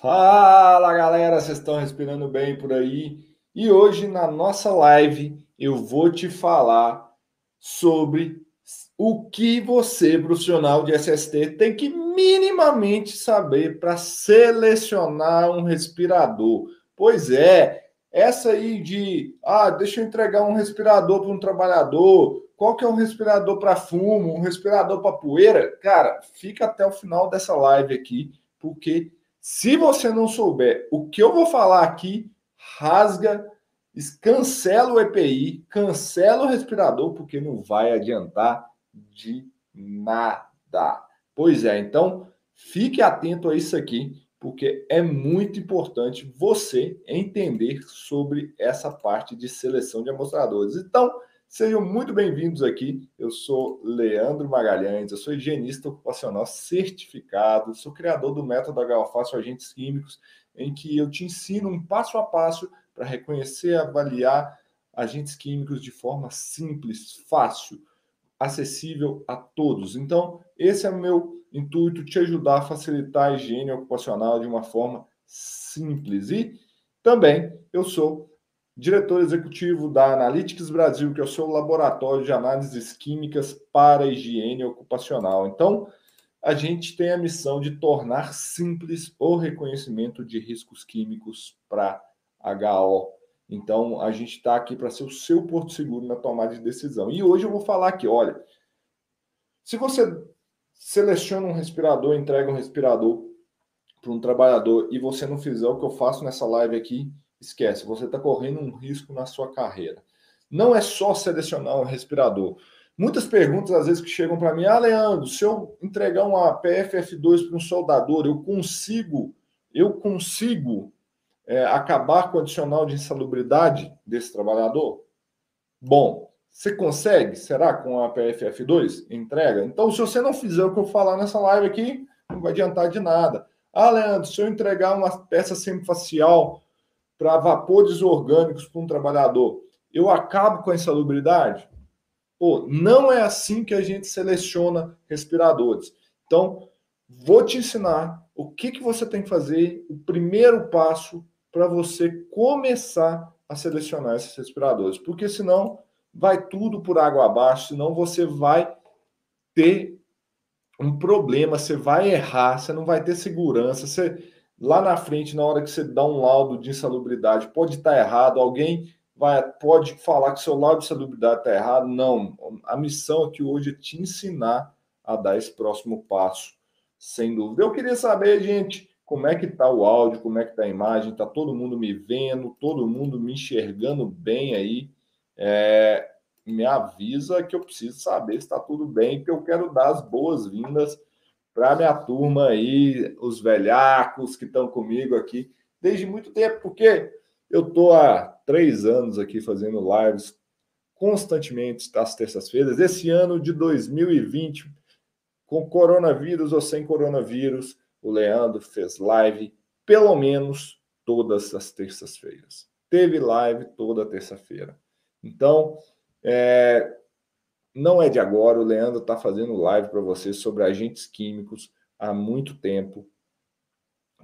Fala galera, vocês estão respirando bem por aí? E hoje na nossa live eu vou te falar sobre o que você, profissional de SST, tem que minimamente saber para selecionar um respirador. Pois é, essa aí de, ah, deixa eu entregar um respirador para um trabalhador, qual que é um respirador para fumo, um respirador para poeira? Cara, fica até o final dessa live aqui, porque se você não souber o que eu vou falar aqui, rasga, cancela o EPI, cancela o respirador, porque não vai adiantar de nada. Pois é, então fique atento a isso aqui, porque é muito importante você entender sobre essa parte de seleção de amostradores. Então, Sejam muito bem-vindos aqui. Eu sou Leandro Magalhães, eu sou higienista ocupacional certificado, sou criador do método HOFácil Agentes Químicos, em que eu te ensino um passo a passo para reconhecer e avaliar agentes químicos de forma simples, fácil, acessível a todos. Então, esse é o meu intuito, te ajudar a facilitar a higiene ocupacional de uma forma simples. E também eu sou diretor executivo da Analytics Brasil, que é o seu laboratório de análises químicas para higiene ocupacional. Então, a gente tem a missão de tornar simples o reconhecimento de riscos químicos para HO. Então, a gente está aqui para ser o seu porto seguro na tomada de decisão. E hoje eu vou falar aqui, olha, se você seleciona um respirador, entrega um respirador para um trabalhador e você não fizer o que eu faço nessa live aqui, esquece, você está correndo um risco na sua carreira. Não é só selecionar um respirador. Muitas perguntas, às vezes, que chegam para mim: Ah, Leandro, se eu entregar uma PFF2 para um soldador, eu consigo, eu consigo é, acabar com o adicional de insalubridade desse trabalhador? Bom, você consegue? Será com a PFF2? Entrega? Então, se você não fizer o que eu falar nessa live aqui, não vai adiantar de nada. Ah, Leandro, se eu entregar uma peça semifacial para vapores orgânicos para um trabalhador, eu acabo com a insalubridade? Pô, não é assim que a gente seleciona respiradores. Então, vou te ensinar o que, que você tem que fazer, o primeiro passo para você começar a selecionar esses respiradores. Porque senão vai tudo por água abaixo, senão você vai ter um problema, você vai errar, você não vai ter segurança, você lá na frente, na hora que você dá um laudo de insalubridade, pode estar errado, alguém vai, pode falar que seu laudo de insalubridade está errado. Não, a missão aqui hoje é te ensinar a dar esse próximo passo, sem dúvida. Eu queria saber, gente, como é que está o áudio, como é que está a imagem, está todo mundo me vendo, todo mundo me enxergando bem aí. É, me avisa que eu preciso saber se está tudo bem, que eu quero dar as boas-vindas para minha turma aí, os velhacos que estão comigo aqui desde muito tempo, porque eu estou há três anos aqui fazendo lives constantemente às terças-feiras. Esse ano de 2020, com coronavírus ou sem coronavírus, o Leandro fez live pelo menos todas as terças-feiras. Teve live toda terça-feira. Então, é, não é de agora, o Leandro está fazendo live para vocês sobre agentes químicos há muito tempo.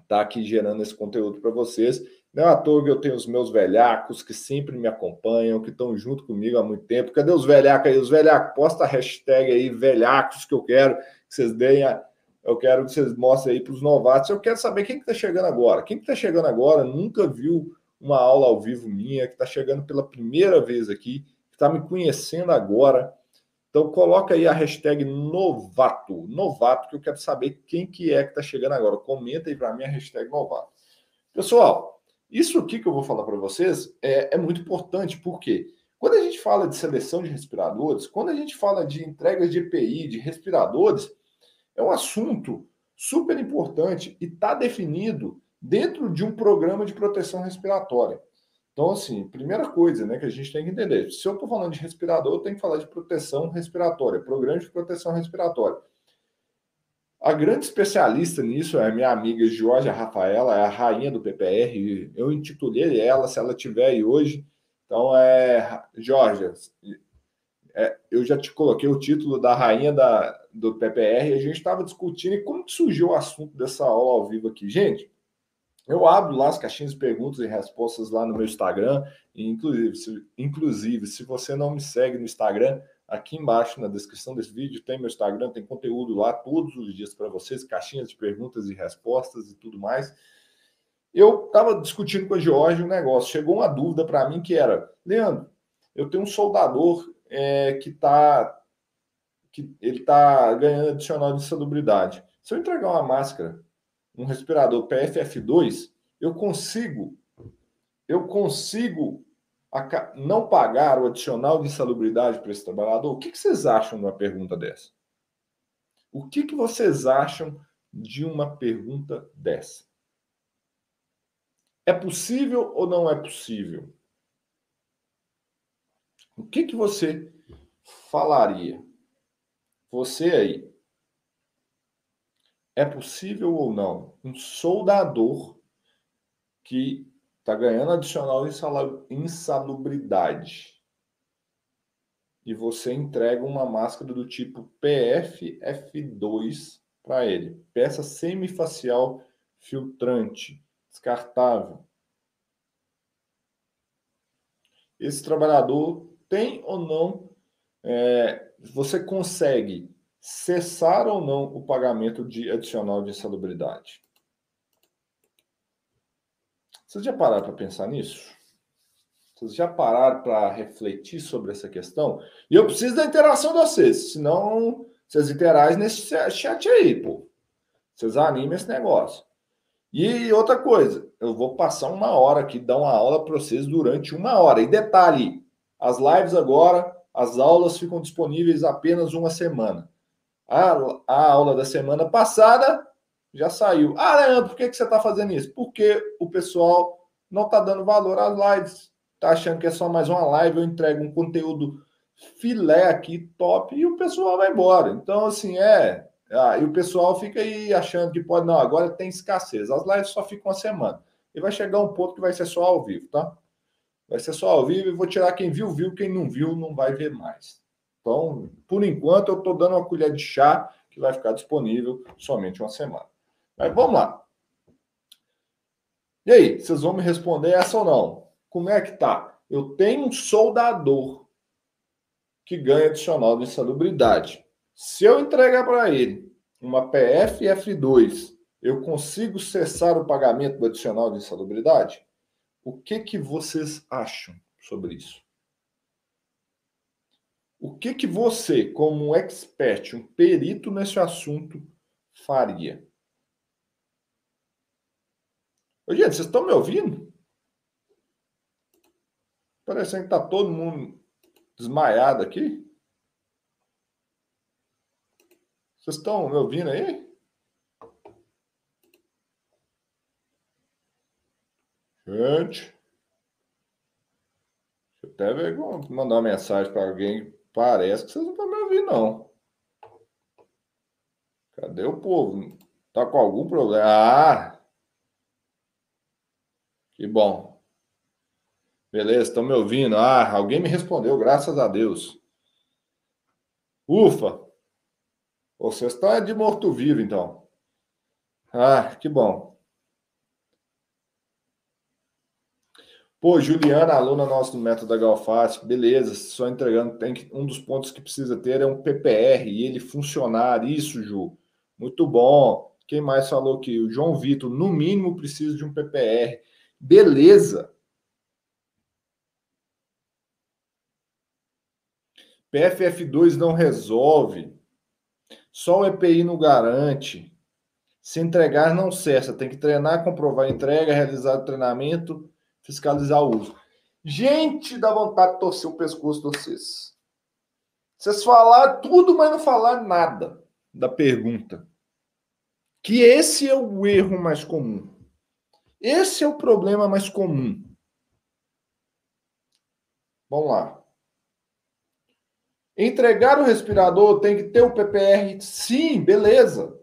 Está aqui gerando esse conteúdo para vocês. Não é à toa que eu tenho os meus velhacos que sempre me acompanham, que estão junto comigo há muito tempo. Cadê os velhacos aí? Os velhacos, posta a hashtag aí, velhacos, que eu quero que vocês deem a, eu quero que vocês mostrem aí para os novatos. Eu quero saber quem está que tá chegando agora. Quem está que tá chegando agora nunca viu uma aula ao vivo minha, que está chegando pela primeira vez aqui, que está me conhecendo agora. Então coloca aí a hashtag novato, novato, que eu quero saber quem que é que está chegando agora. Comenta aí para mim a hashtag novato. Pessoal, isso aqui que eu vou falar para vocês é, é muito importante, porque quando a gente fala de seleção de respiradores, quando a gente fala de entregas de EPI, de respiradores, é um assunto super importante e está definido dentro de um programa de proteção respiratória. Então, assim, primeira coisa né, que a gente tem que entender: se eu estou falando de respirador, eu tenho que falar de proteção respiratória, programa de proteção respiratória. A grande especialista nisso é a minha amiga Georgia Rafaela, é a rainha do PPR. Eu intitulei ela, se ela tiver aí hoje. Então, é. Georgia, é, eu já te coloquei o título da rainha da, do PPR a gente estava discutindo e como que surgiu o assunto dessa aula ao vivo aqui. Gente, Eu abro lá as caixinhas de perguntas e respostas lá no meu Instagram. Inclusive, se, inclusive, se você não me segue no Instagram, aqui embaixo na descrição desse vídeo tem meu Instagram, tem conteúdo lá todos os dias para vocês, caixinhas de perguntas e respostas e tudo mais. Eu estava discutindo com a George um negócio. Chegou uma dúvida para mim que era: Leandro, eu tenho um soldador é, que está que ele está ganhando adicional de salubridade. Se eu entregar uma máscara, um respirador PFF2, eu consigo, eu consigo não pagar o adicional de insalubridade para esse trabalhador? O que, vocês acham de uma pergunta dessa? O que, que vocês acham de uma pergunta dessa? É possível ou não é possível? O que, que você falaria? Você aí. É possível ou não um soldador que está ganhando adicional insalubridade e você entrega uma máscara do tipo PFF2 para ele, peça semifacial filtrante, descartável. Esse trabalhador tem ou não, é, você consegue cessar ou não o pagamento de adicional de insalubridade? Vocês já pararam para pensar nisso? Vocês já pararam para refletir sobre essa questão? E eu preciso da interação de vocês, senão vocês interagem nesse chat aí, pô. Vocês animem esse negócio. E outra coisa, eu vou passar uma hora aqui, dar uma aula para vocês durante uma hora. E detalhe, as lives agora, as aulas ficam disponíveis apenas uma semana. A, a aula da semana passada já saiu. Ah, Leandro, por que, que você está fazendo isso? Porque o pessoal não está dando valor às lives. Está achando que é só mais uma live, eu entrego um conteúdo filé aqui, top, e o pessoal vai embora. Então, assim, é. Ah, e o pessoal fica aí achando que pode, não, agora tem escassez. As lives só ficam uma semana. E vai chegar um ponto que vai ser só ao vivo, tá? Vai ser só ao vivo e vou tirar quem viu, viu, quem não viu, não vai ver mais. Então, por enquanto, eu estou dando uma colher de chá que vai ficar disponível somente uma semana. Mas vamos lá. E aí, vocês vão me responder essa ou não? Como é que tá? Eu tenho um soldador que ganha adicional de insalubridade. Se eu entregar para ele uma PFF2, eu consigo cessar o pagamento do adicional de insalubridade? O que que vocês acham sobre isso? O que que você, como um expert, um perito nesse assunto, faria? Ô, gente, vocês estão me ouvindo? Parecendo que está todo mundo desmaiado aqui. Vocês estão me ouvindo aí? Gente. Deixa eu até ver, mandar uma mensagem para alguém. Parece que vocês não estão me ouvindo, não. Cadê o povo? Tá com algum problema? Ah! Que bom. Beleza, estão me ouvindo? Ah, alguém me respondeu, graças a Deus. Ufa! Vocês estão de morto-vivo, então. Ah, que bom. Pô, Juliana, aluna nossa do método da Galfast, beleza, só entregando, tem que, um dos pontos que precisa ter é um PPR e ele funcionar, isso, Ju. Muito bom. Quem mais falou que o João Vitor, no mínimo, precisa de um PPR. Beleza. PFF2 não resolve. Só o EPI não garante. Se entregar, não cessa. Tem que treinar, comprovar a entrega, realizar o treinamento, fiscalizar o uso. Gente, dá vontade de torcer o pescoço de vocês. Vocês falaram tudo, mas não falaram nada da pergunta. Que esse é o erro mais comum. Esse é o problema mais comum. Vamos lá. Entregar o respirador tem que ter o PPR? Sim, beleza.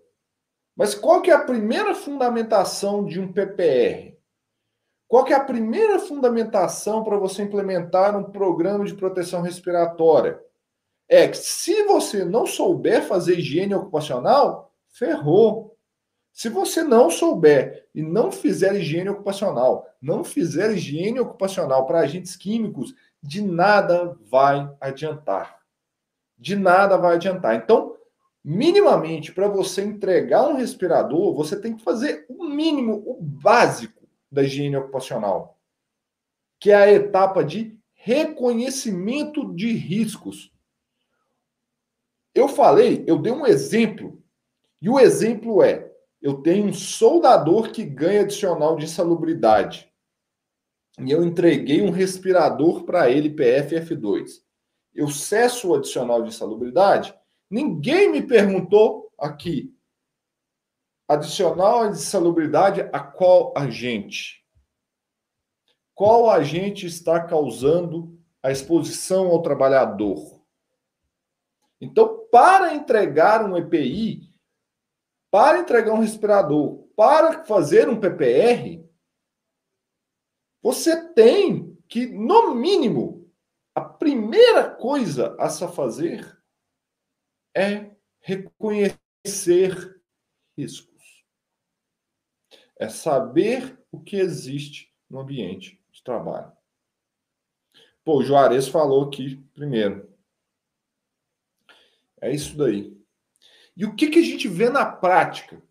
Mas qual que é a primeira fundamentação de um PPR? Qual que é a primeira fundamentação para você implementar um programa de proteção respiratória? É que se você não souber fazer higiene ocupacional, ferrou. Se você não souber e não fizer higiene ocupacional, não fizer higiene ocupacional para agentes químicos, de nada vai adiantar. De nada vai adiantar. Então, minimamente, para você entregar um respirador, você tem que fazer o mínimo, o básico da higiene ocupacional, que é a etapa de reconhecimento de riscos. Eu falei, eu dei um exemplo, e o exemplo é: eu tenho um soldador que ganha adicional de insalubridade. E eu entreguei um respirador para ele, PFF2. Eu cesso o adicional de insalubridade. Ninguém me perguntou aqui. Adicional de insalubridade a qual agente? Qual agente está causando a exposição ao trabalhador? Então, para entregar um EPI, para entregar um respirador, para fazer um PPR, você tem que, no mínimo, a primeira coisa a se fazer é reconhecer riscos. É saber o que existe no ambiente de trabalho. Pô, o Juarez falou aqui primeiro. É isso daí. E o que, que a gente vê na prática?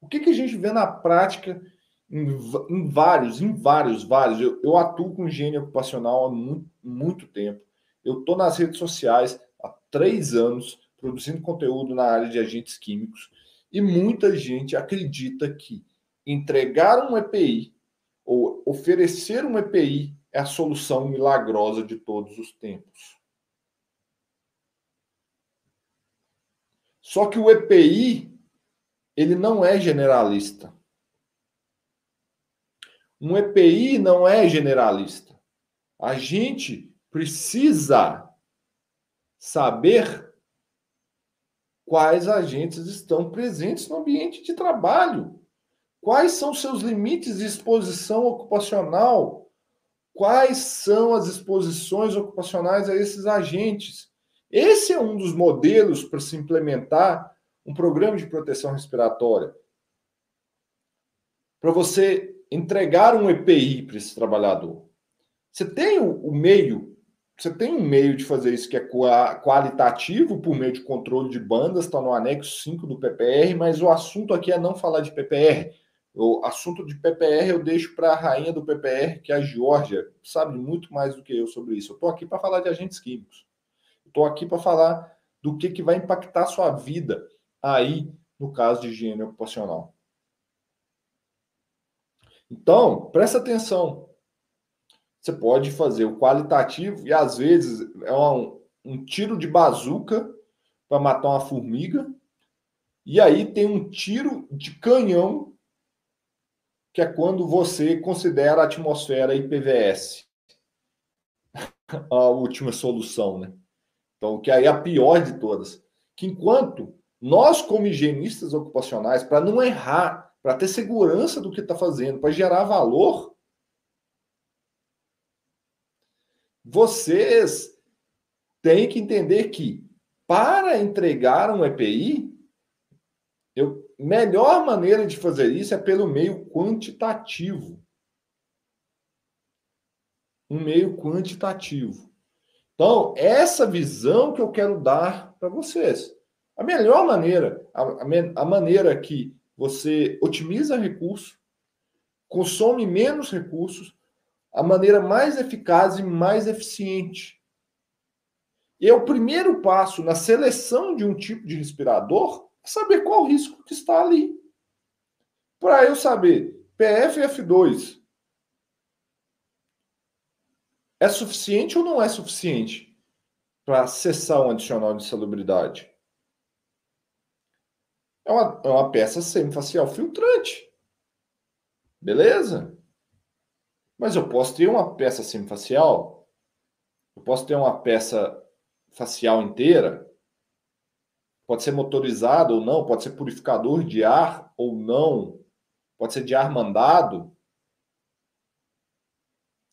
O que, que a gente vê na prática em, em vários, em vários, vários? Eu, eu atuo com higiene ocupacional há muito, muito tempo. Eu estou nas redes sociais há três anos produzindo conteúdo na área de agentes químicos e muita gente acredita que entregar um EPI ou oferecer um EPI é a solução milagrosa de todos os tempos. Só que o EPI, ele não é generalista. Um EPI não é generalista. A gente precisa saber quais agentes estão presentes no ambiente de trabalho. Quais são seus limites de exposição ocupacional? Quais são as exposições ocupacionais a esses agentes? Esse é um dos modelos para se implementar um programa de proteção respiratória. Para você entregar um EPI para esse trabalhador. Você tem o, meio, você tem um meio de fazer isso que é qualitativo por meio de controle de bandas, está no anexo 5 do PPR, mas o assunto aqui é não falar de PPR. O assunto de PPR eu deixo para a rainha do PPR, que é a Georgia, sabe muito mais do que eu sobre isso. Eu estou aqui para falar de agentes químicos. Estou aqui para falar do que, que vai impactar a sua vida aí no caso de higiene ocupacional. Então, presta atenção. Você pode fazer o qualitativo e às vezes é um, um tiro de bazuca para matar uma formiga. E aí tem um tiro de canhão, que é quando você considera a atmosfera IPVS. a última solução, né? Então, que aí é a pior de todas. Que enquanto nós, como higienistas ocupacionais, para não errar, para ter segurança do que está fazendo, para gerar valor, vocês têm que entender que para entregar um EPI, eu, melhor maneira de fazer isso é pelo meio quantitativo. Um meio quantitativo. Então, essa visão que eu quero dar para vocês. A melhor maneira, a, a, maneira que você otimiza recursos, consome menos recursos, a maneira mais eficaz e mais eficiente. E é o primeiro passo na seleção de um tipo de respirador é saber qual o risco que está ali. Para eu saber, PFF2 é suficiente ou não é suficiente para cessar um adicional de salubridade? É uma, é uma peça semifacial filtrante. Beleza? Mas eu posso ter uma peça semifacial, eu posso ter uma peça facial inteira, pode ser motorizado ou não, pode ser purificador de ar ou não, pode ser de ar mandado.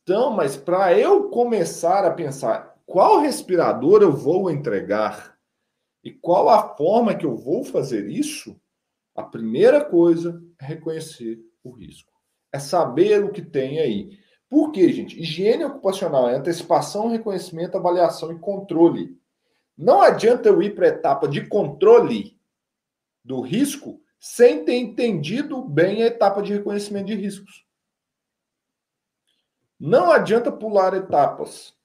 Então, mas para eu começar a pensar qual respirador eu vou entregar e qual a forma que eu vou fazer isso, A primeira coisa é reconhecer o risco. É saber o que tem aí. Por quê, gente? Higiene ocupacional é antecipação, reconhecimento, avaliação e controle. Não adianta eu ir para a etapa de controle do risco sem ter entendido bem a etapa de reconhecimento de riscos. Não adianta pular etapas.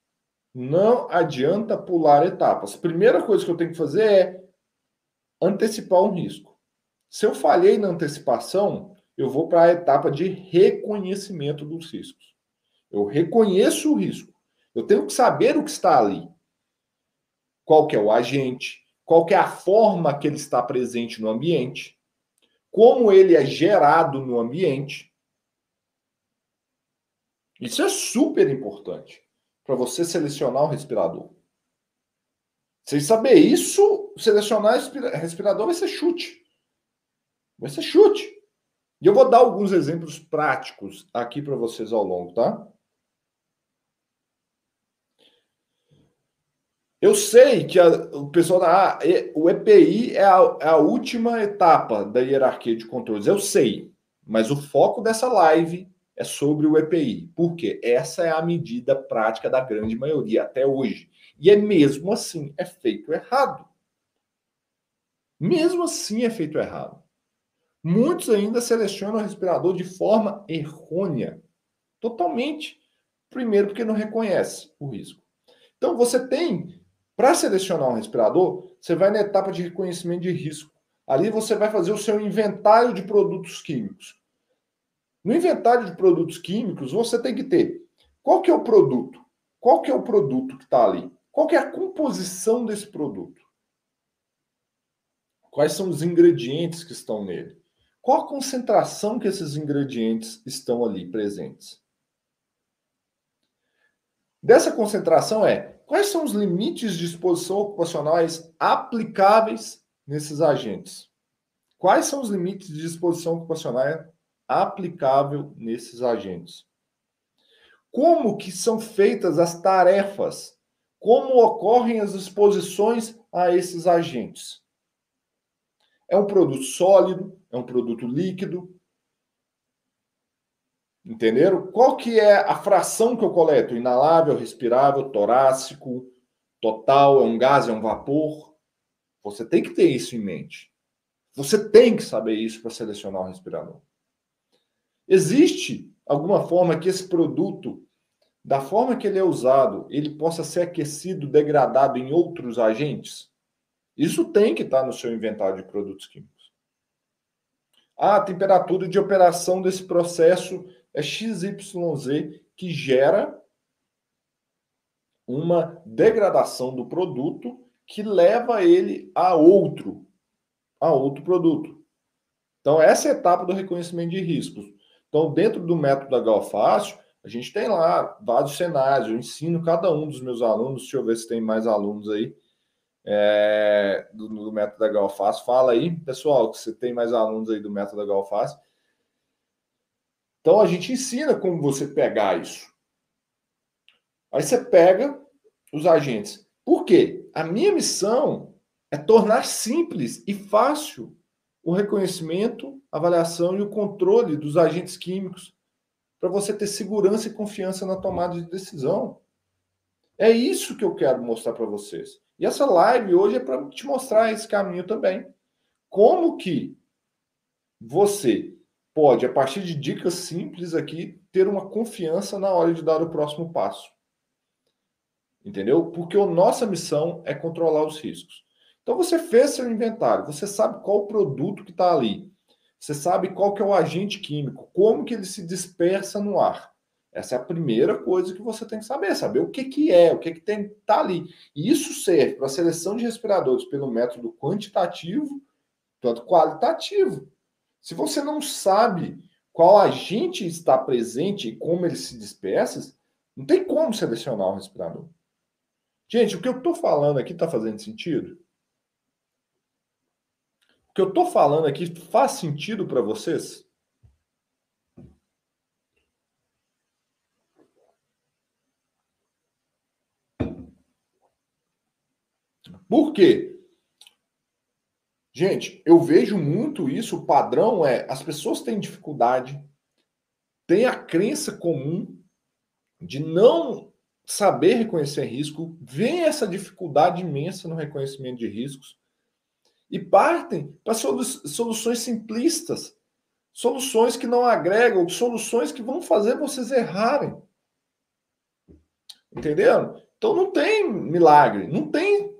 Não adianta pular etapas. Primeira coisa que eu tenho que fazer é antecipar um risco. Se eu falhei na antecipação, eu vou para a etapa de reconhecimento dos riscos. Eu reconheço o risco. Eu tenho que saber o que está ali. Qual que é o agente, qual que é a forma que ele está presente no ambiente, como ele é gerado no ambiente. Isso é super importante para você selecionar o respirador. Sem saber isso, selecionar respirador vai ser chute. Vai ser chute. E eu vou dar alguns exemplos práticos aqui para vocês ao longo, tá? Eu sei que a, o pessoal da o EPI é a, é a, última etapa da hierarquia de controles. Eu sei, mas o foco dessa live é sobre o EPI. Por quê? Essa é a medida prática da grande maioria até hoje. E é mesmo assim é feito errado. Mesmo assim é feito errado. Muitos ainda selecionam o respirador de forma errônea. Totalmente. Primeiro, porque não reconhece o risco. Então, você tem, para selecionar um respirador, você vai na etapa de reconhecimento de risco. Ali você vai fazer o seu inventário de produtos químicos. No inventário de produtos químicos, você tem que ter qual que é o produto? Qual que é o produto que está ali? Qual que é a composição desse produto? Quais são os ingredientes que estão nele? Qual a concentração que esses ingredientes estão ali presentes? Dessa concentração é quais são os limites de exposição ocupacionais aplicáveis nesses agentes? Quais são os limites de exposição ocupacional aplicável nesses agentes? Como que são feitas as tarefas? Como ocorrem as exposições a esses agentes? É um produto sólido? É um produto líquido? Entenderam? Qual que é a fração que eu coleto? Inalável, respirável, torácico, total, é um gás, é um vapor? Você tem que ter isso em mente. Você tem que saber isso para selecionar o respirador. Existe alguma forma que esse produto, da forma que ele é usado, ele possa ser aquecido, degradado em outros agentes? Isso tem que estar no seu inventário de produtos químicos. A temperatura de operação desse processo é XYZ, que gera uma degradação do produto que leva ele a outro, a outro produto. Então, essa é a etapa do reconhecimento de riscos. Então, dentro do método da Galfácio, a gente tem lá vários cenários. Eu ensino cada um dos meus alunos. Deixa eu ver se tem mais alunos aí é, do, do, método da Galfaz. Fala aí, pessoal, que você tem mais alunos aí do método da Galfaz. Então a gente ensina como você pegar isso. Aí você pega os agentes. Por quê? A minha missão é tornar simples e fácil o reconhecimento, avaliação e o controle dos agentes químicos para você ter segurança e confiança na tomada de decisão. É isso que eu quero mostrar para vocês. E essa live hoje é para te mostrar esse caminho também. Como que você pode, a partir de dicas simples aqui, ter uma confiança na hora de dar o próximo passo. Entendeu? Porque a nossa missão é controlar os riscos. Então você fez seu inventário, você sabe qual o produto que está ali, você sabe qual que é o agente químico, como que ele se dispersa no ar. Essa é a primeira coisa que você tem que saber, saber o que, que é, o que, que tem tá ali. E isso serve para a seleção de respiradores pelo método quantitativo, quanto qualitativo. Se você não sabe qual agente está presente e como ele se dispersa, não tem como selecionar o respirador. Gente, o que eu estou falando aqui está fazendo sentido? O que eu estou falando aqui faz sentido para vocês? Por quê? Gente, eu vejo muito isso. O padrão é as pessoas têm dificuldade, têm a crença comum de não saber reconhecer risco, vem essa dificuldade imensa no reconhecimento de riscos e partem para solu soluções simplistas, soluções que não agregam, soluções que vão fazer vocês errarem. Entendeu? Então não tem milagre, não tem,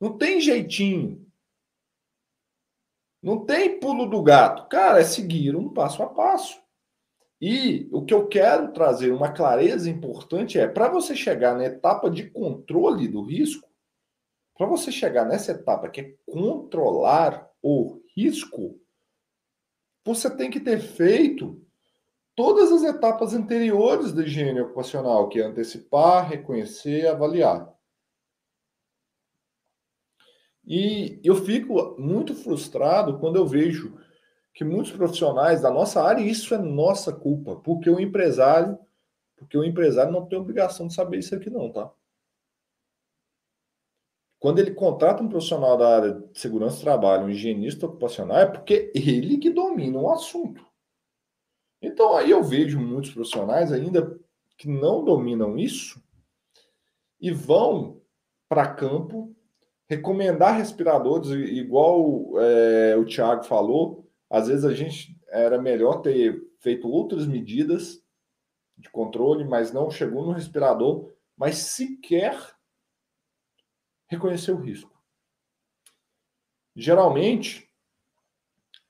não tem jeitinho. Não tem pulo do gato. Cara, é seguir um passo a passo. E o que eu quero trazer uma clareza importante é para você chegar na etapa de controle do risco, para você chegar nessa etapa que é controlar o risco, você tem que ter feito todas as etapas anteriores da higiene ocupacional, que é antecipar, reconhecer, avaliar. E eu fico muito frustrado quando eu vejo que muitos profissionais da nossa área, isso é nossa culpa, porque o empresário, porque o empresário não tem obrigação de saber isso aqui não, tá? Quando ele contrata um profissional da área de segurança do trabalho, um higienista ocupacional, é porque ele que domina o assunto. Então aí eu vejo muitos profissionais ainda que não dominam isso e vão para campo recomendar respiradores, igual é, o Thiago falou, às vezes a gente era melhor ter feito outras medidas de controle, mas não chegou no respirador, mas sequer reconheceu o risco. Geralmente,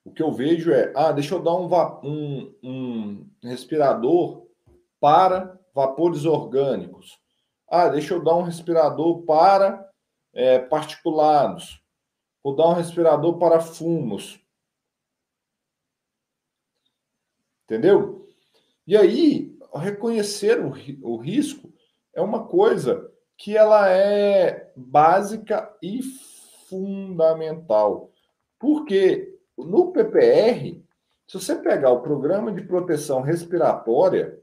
o que eu vejo é, ah, deixa eu dar um, um, um respirador para vapores orgânicos. Ah, deixa eu dar um respirador para é, particulados. Vou dar um respirador para fumos. Entendeu? E aí, reconhecer o, o risco é uma coisa que ela é básica e fundamental. Porque no PPR, se você pegar o programa de proteção respiratória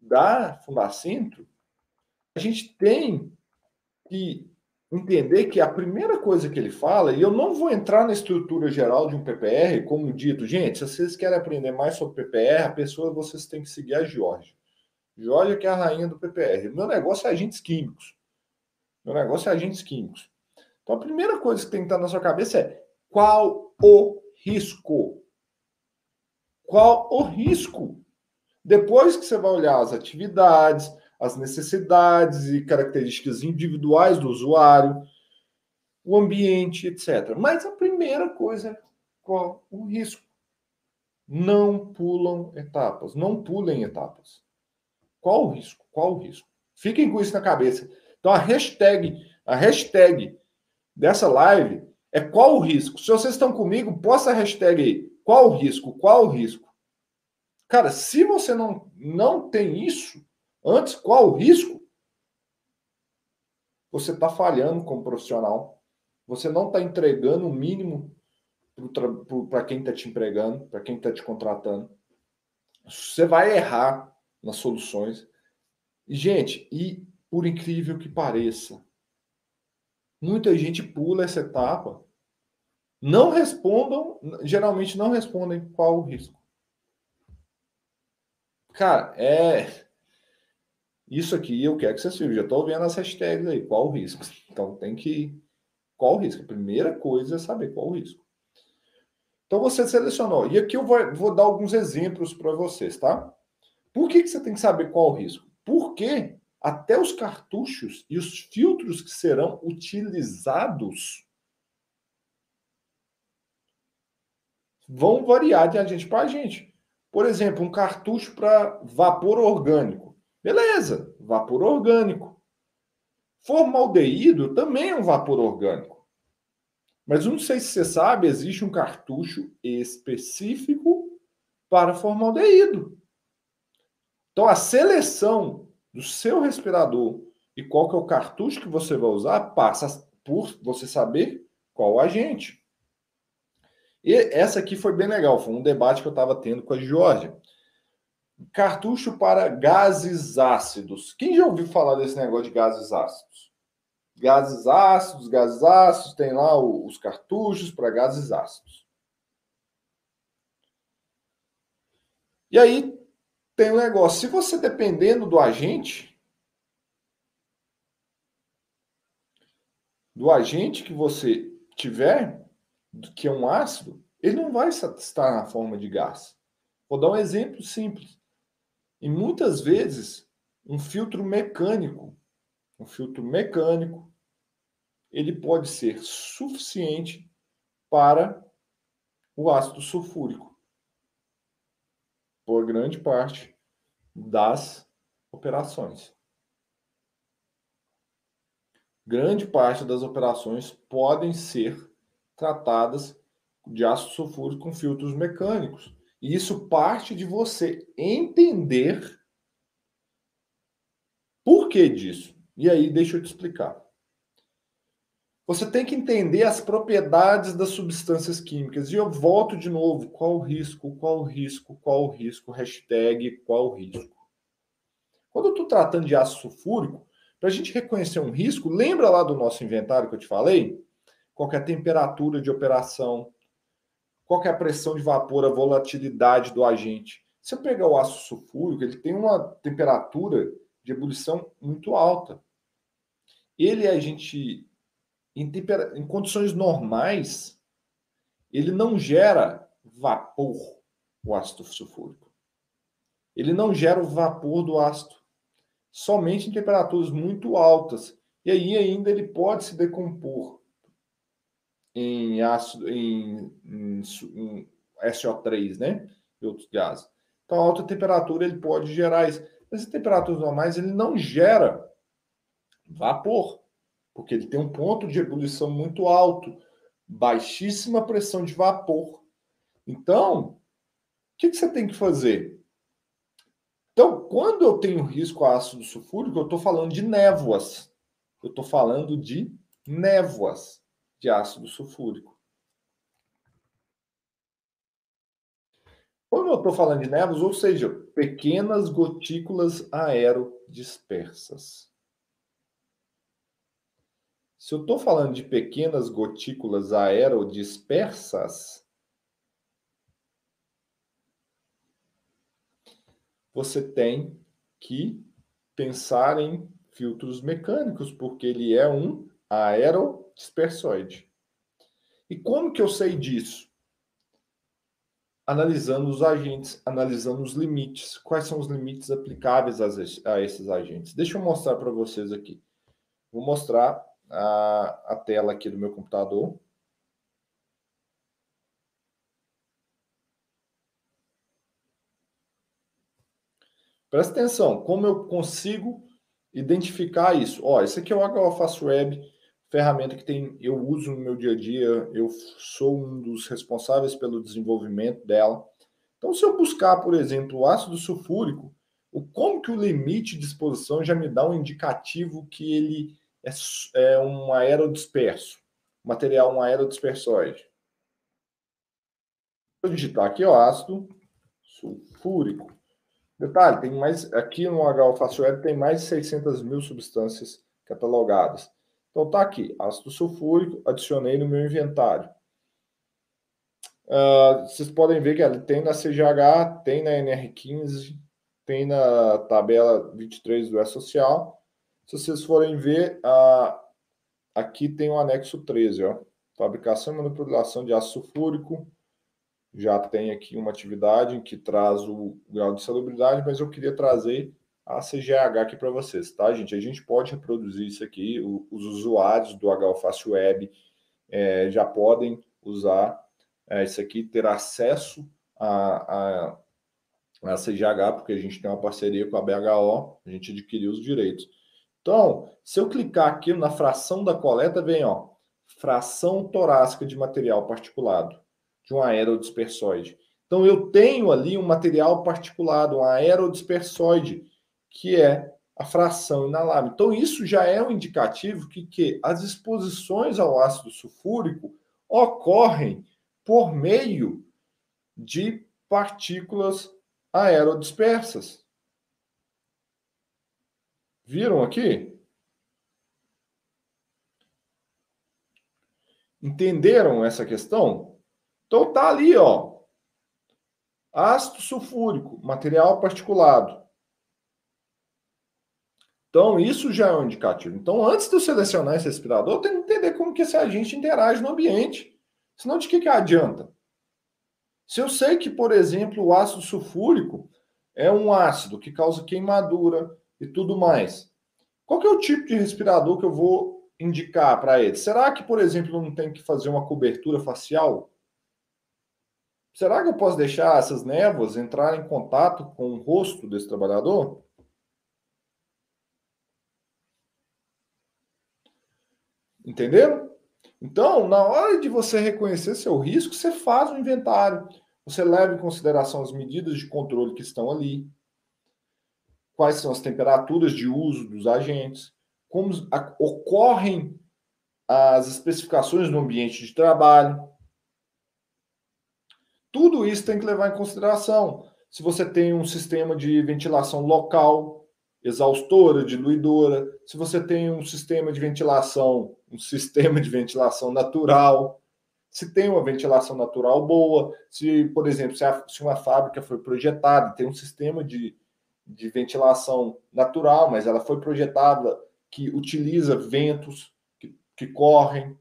da Fundacentro, a gente tem que entender que a primeira coisa que ele fala, e eu não vou entrar na estrutura geral de um PPR, como dito, gente, se vocês querem aprender mais sobre PPR, a pessoa vocês têm que seguir a Jorge. Jorge que é a rainha do PPR. Meu negócio é agentes químicos. Meu negócio é agentes químicos. Então a primeira coisa que tem que estar na sua cabeça é qual o risco? Qual o risco? Depois que você vai olhar as atividades, as necessidades e características individuais do usuário, o ambiente, etc. Mas a primeira coisa é qual o risco? Não pulam etapas, não pulem etapas. Qual o risco? Qual o risco? Fiquem com isso na cabeça. Então a hashtag, a hashtag dessa live é qual o risco? Se vocês estão comigo, posta a hashtag aí. Qual o risco? Qual o risco? Cara, se você não, não tem isso, antes, qual o risco? Você está falhando como profissional. Você não está entregando o mínimo para quem está te empregando, para quem está te contratando. Você vai errar nas soluções. E, gente, e por incrível que pareça, Muita gente pula essa etapa. Não respondam, geralmente não respondem qual o risco. Cara, é. Isso aqui eu quero que vocês viram. Já estou vendo as hashtags aí. Qual o risco? Então tem que. Qual o risco? A primeira coisa é saber qual o risco. Então você selecionou. E aqui eu vou, vou dar alguns exemplos para vocês, tá? Por que, que você tem que saber qual o risco? Porque até os cartuchos e os filtros que serão utilizados vão variar de agente para agente. Por exemplo, um cartucho para vapor orgânico. Beleza, vapor orgânico. Formaldeído também é um vapor orgânico. Mas não sei se você sabe, existe um cartucho específico para formaldeído. Então, a seleção do seu respirador e qual que é o cartucho que você vai usar, passa por você saber qual agente. E essa aqui foi bem legal, foi um debate que eu estava tendo com a Georgia. Cartucho para gases ácidos. Quem já ouviu falar desse negócio de gases ácidos? gases ácidos, gases ácidos, tem lá os cartuchos para gases ácidos. E aí tem um negócio, se você dependendo do agente, do agente que você tiver, que é um ácido, ele não vai estar na forma de gás. Vou dar um exemplo simples. E muitas vezes, um filtro mecânico, um filtro mecânico, ele pode ser suficiente para o ácido sulfúrico, por grande parte das operações. Grande parte das operações podem ser tratadas de ácido sulfúrico com filtros mecânicos. E isso parte de você entender por que disso. E aí, deixa eu te explicar. Você tem que entender as propriedades das substâncias químicas. E eu volto de novo. Qual o risco? Qual o risco? Qual o risco? Hashtag qual o risco? Quando eu estou tratando de ácido sulfúrico, para a gente reconhecer um risco, lembra lá do nosso inventário que eu te falei? Qual é a temperatura de operação? Qual é a pressão de vapor, a volatilidade do agente? Se eu pegar o ácido sulfúrico, ele tem uma temperatura de ebulição muito alta. Ele, a gente, em, temper... em condições normais, ele não gera vapor, o ácido sulfúrico. Ele não gera o vapor do ácido. Somente em temperaturas muito altas. E aí ainda ele pode se decompor em ácido, em, em, em SO3, né? E outros gases. Então, a alta temperatura ele pode gerar isso. Em temperaturas normais ele não gera vapor, porque ele tem um ponto de ebulição muito alto, baixíssima pressão de vapor. Então, o que, que você tem que fazer? Então, quando eu tenho risco a ácido sulfúrico, eu estou falando de névoas. Eu estou falando de névoas de ácido sulfúrico. Quando eu estou falando de névoas, ou seja, pequenas gotículas aerodispersas. Se eu estou falando de pequenas gotículas aerodispersas, você tem que pensar em filtros mecânicos, porque ele é um aerodispersoide. E como que eu sei disso? Analisando os agentes, analisando os limites. Quais são os limites aplicáveis a esses agentes? Deixa eu mostrar para vocês aqui. Vou mostrar a, a tela aqui do meu computador. Presta atenção, como eu consigo identificar isso? Ó, esse aqui é o HO Fast Web, ferramenta que tem, eu uso no meu dia a dia, eu sou um dos responsáveis pelo desenvolvimento dela. Então, se eu buscar, por exemplo, o ácido sulfúrico, o como que o limite de exposição já me dá um indicativo que ele é, é um aerodisperso, material um aerodispersóide. Vou digitar aqui, ó, ácido sulfúrico. Detalhe, tem mais aqui no HO tem mais de 600 mil substâncias catalogadas. Então tá aqui, ácido sulfúrico, adicionei no meu inventário. Uh, vocês podem ver que ele tem na CGH, tem na NR15, tem na tabela 23 do E-Social. Se vocês forem ver, uh, aqui tem o anexo 13, ó. Fabricação e manipulação de ácido sulfúrico, já tem aqui uma atividade que traz o grau de salubridade, mas eu queria trazer a CGH aqui para vocês, tá, gente? A gente pode reproduzir isso aqui, o, os usuários do HFACE Web é, já podem usar é, isso aqui, ter acesso a, a, a CGH, porque a gente tem uma parceria com a BHO, a gente adquiriu os direitos. Então, se eu clicar aqui na fração da coleta, vem, ó, fração torácica de material particulado de um aerodispersóide. Então, eu tenho ali um material particulado, um aerodispersóide, que é a fração inalável. Então, isso já é um indicativo que, que as exposições ao ácido sulfúrico ocorrem por meio de partículas aerodispersas. Viram aqui? Entenderam essa questão? Então tá ali, ó. Ácido sulfúrico, material particulado. Então, isso já é um indicativo. Então, antes de eu selecionar esse respirador, eu tenho que entender como que esse agente interage no ambiente. Senão, de que, que adianta? Se eu sei que, por exemplo, o ácido sulfúrico é um ácido que causa queimadura e tudo mais, qual que é o tipo de respirador que eu vou indicar para ele? Será que, por exemplo, não tem que fazer uma cobertura facial? Será que eu posso deixar essas névoas entrar em contato com o rosto desse trabalhador? Entenderam? Então, na hora de você reconhecer seu risco, você faz um inventário. Você leva em consideração as medidas de controle que estão ali, quais são as temperaturas de uso dos agentes, como ocorrem as especificações no ambiente de trabalho. Tudo isso tem que levar em consideração. Se você tem um sistema de ventilação local, exaustora, diluidora, se você tem um sistema de ventilação, um sistema de ventilação natural, se tem uma ventilação natural boa, se, por exemplo, se, a, se uma fábrica foi projetada, tem um sistema de de ventilação natural, mas ela foi projetada que utiliza ventos que, que correm,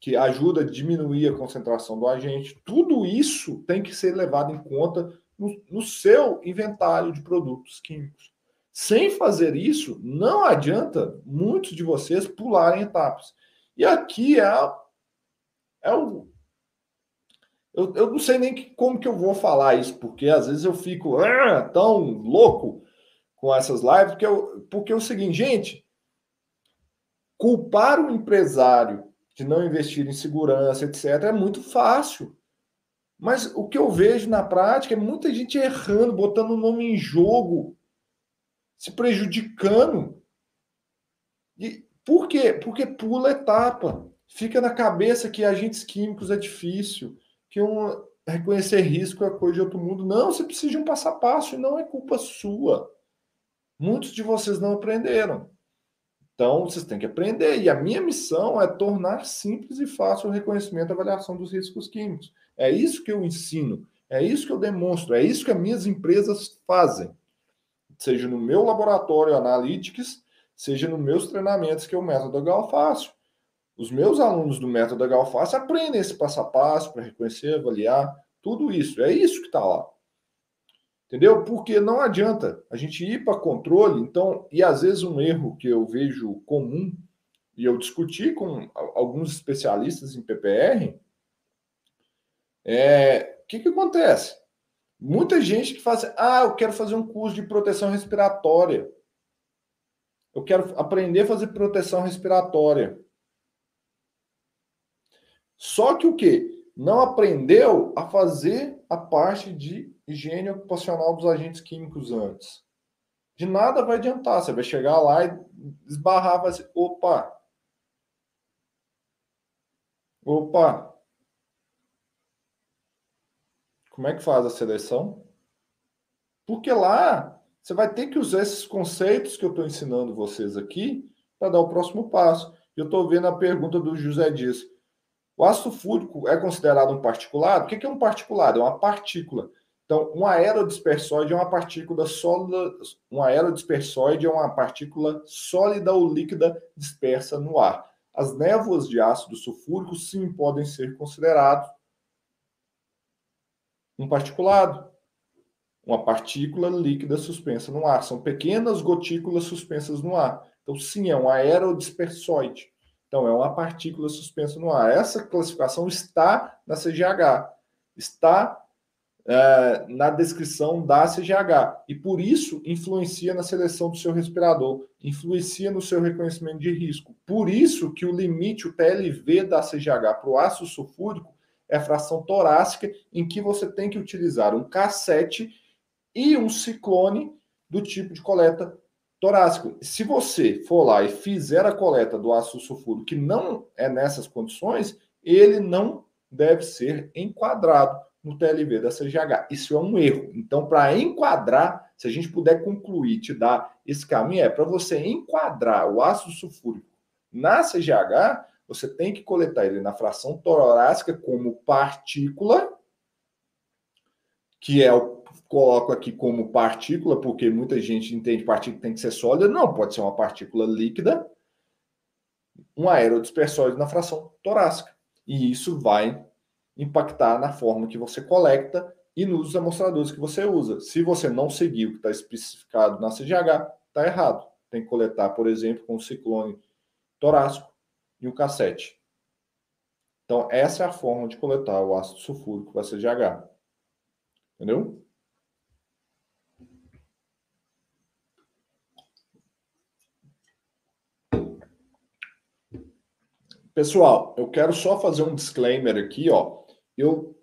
que ajuda a diminuir a concentração do agente. Tudo isso tem que ser levado em conta no, no seu inventário de produtos químicos. Sem fazer isso, não adianta muitos de vocês pularem etapas. E aqui é, é o. Eu, eu não sei nem que, como que eu vou falar isso, porque às vezes eu fico ah, tão louco com essas lives, porque, eu, porque é o seguinte, gente, culpar o empresário de não investir em segurança, etc., é muito fácil. Mas o que eu vejo na prática é muita gente errando, botando o nome em jogo, se prejudicando. E por quê? Porque pula etapa. Fica na cabeça que agentes químicos é difícil, que um, reconhecer risco é coisa de outro mundo. Não, você precisa de um passo a passo e não é culpa sua. Muitos de vocês não aprenderam. Então, vocês têm que aprender. E a minha missão é tornar simples e fácil o reconhecimento e avaliação dos riscos químicos. É isso que eu ensino, é isso que eu demonstro, é isso que as minhas empresas fazem. Seja no meu laboratório Analytics, seja nos meus treinamentos, que é o método Galfácio. Os meus alunos do método Galfácio aprendem esse passo a passo para reconhecer, avaliar, tudo isso. É isso que está lá. Entendeu? Porque não adianta a gente ir para controle, então, e às vezes um erro que eu vejo comum, e eu discuti com alguns especialistas em PPR, é o que, que acontece? Muita gente que faz, ah, eu quero fazer um curso de proteção respiratória. Eu quero aprender a fazer proteção respiratória. Só que o quê? Não aprendeu a fazer a parte de higiene ocupacional dos agentes químicos antes. De nada vai adiantar. Você vai chegar lá e esbarrar, vai ser, opa. Opa. Como é que faz a seleção? Porque lá você vai ter que usar esses conceitos que eu estou ensinando vocês aqui para dar o próximo passo. Eu estou vendo a pergunta do José Dias. O ácido fúrico é considerado um particulado? O que é um particulado? É uma partícula. Então, um aerodispersóide é uma partícula sólida, um aerodispersóide é uma partícula sólida ou líquida dispersa no ar. As névoas de ácido sulfúrico sim podem ser considerados um particulado, uma partícula líquida suspensa no ar. São pequenas gotículas suspensas no ar. Então, sim, é um aerodispersóide. Então, é uma partícula suspensa no ar. Essa classificação está na CGH, está é, na descrição da CGH. E por isso influencia na seleção do seu respirador, influencia no seu reconhecimento de risco. Por isso que o limite, o TLV da CGH para o ácido sulfúrico é a fração torácica, em que você tem que utilizar um K7 e um ciclone do tipo de coleta torácico. Se você for lá e fizer a coleta do ácido sulfúrico que não é nessas condições, ele não deve ser enquadrado no TLV da CGH. Isso é um erro. Então, para enquadrar, se a gente puder concluir, te dar esse caminho, é para você enquadrar o ácido sulfúrico na CGH, você tem que coletar ele na fração torácica como partícula, que é o coloco aqui como partícula, porque muita gente entende partícula tem que ser sólida. Não, pode ser uma partícula líquida, um aerodispersóide na fração torácica. E isso vai impactar na forma que você coleta e nos amostradores que você usa. Se você não seguir o que está especificado na CGH, está errado. Tem que coletar, por exemplo, com o ciclone torácico e o cassete. Então, essa é a forma de coletar o ácido sulfúrico com a CGH. Entendeu? Pessoal, eu quero só fazer um disclaimer aqui, ó. Eu,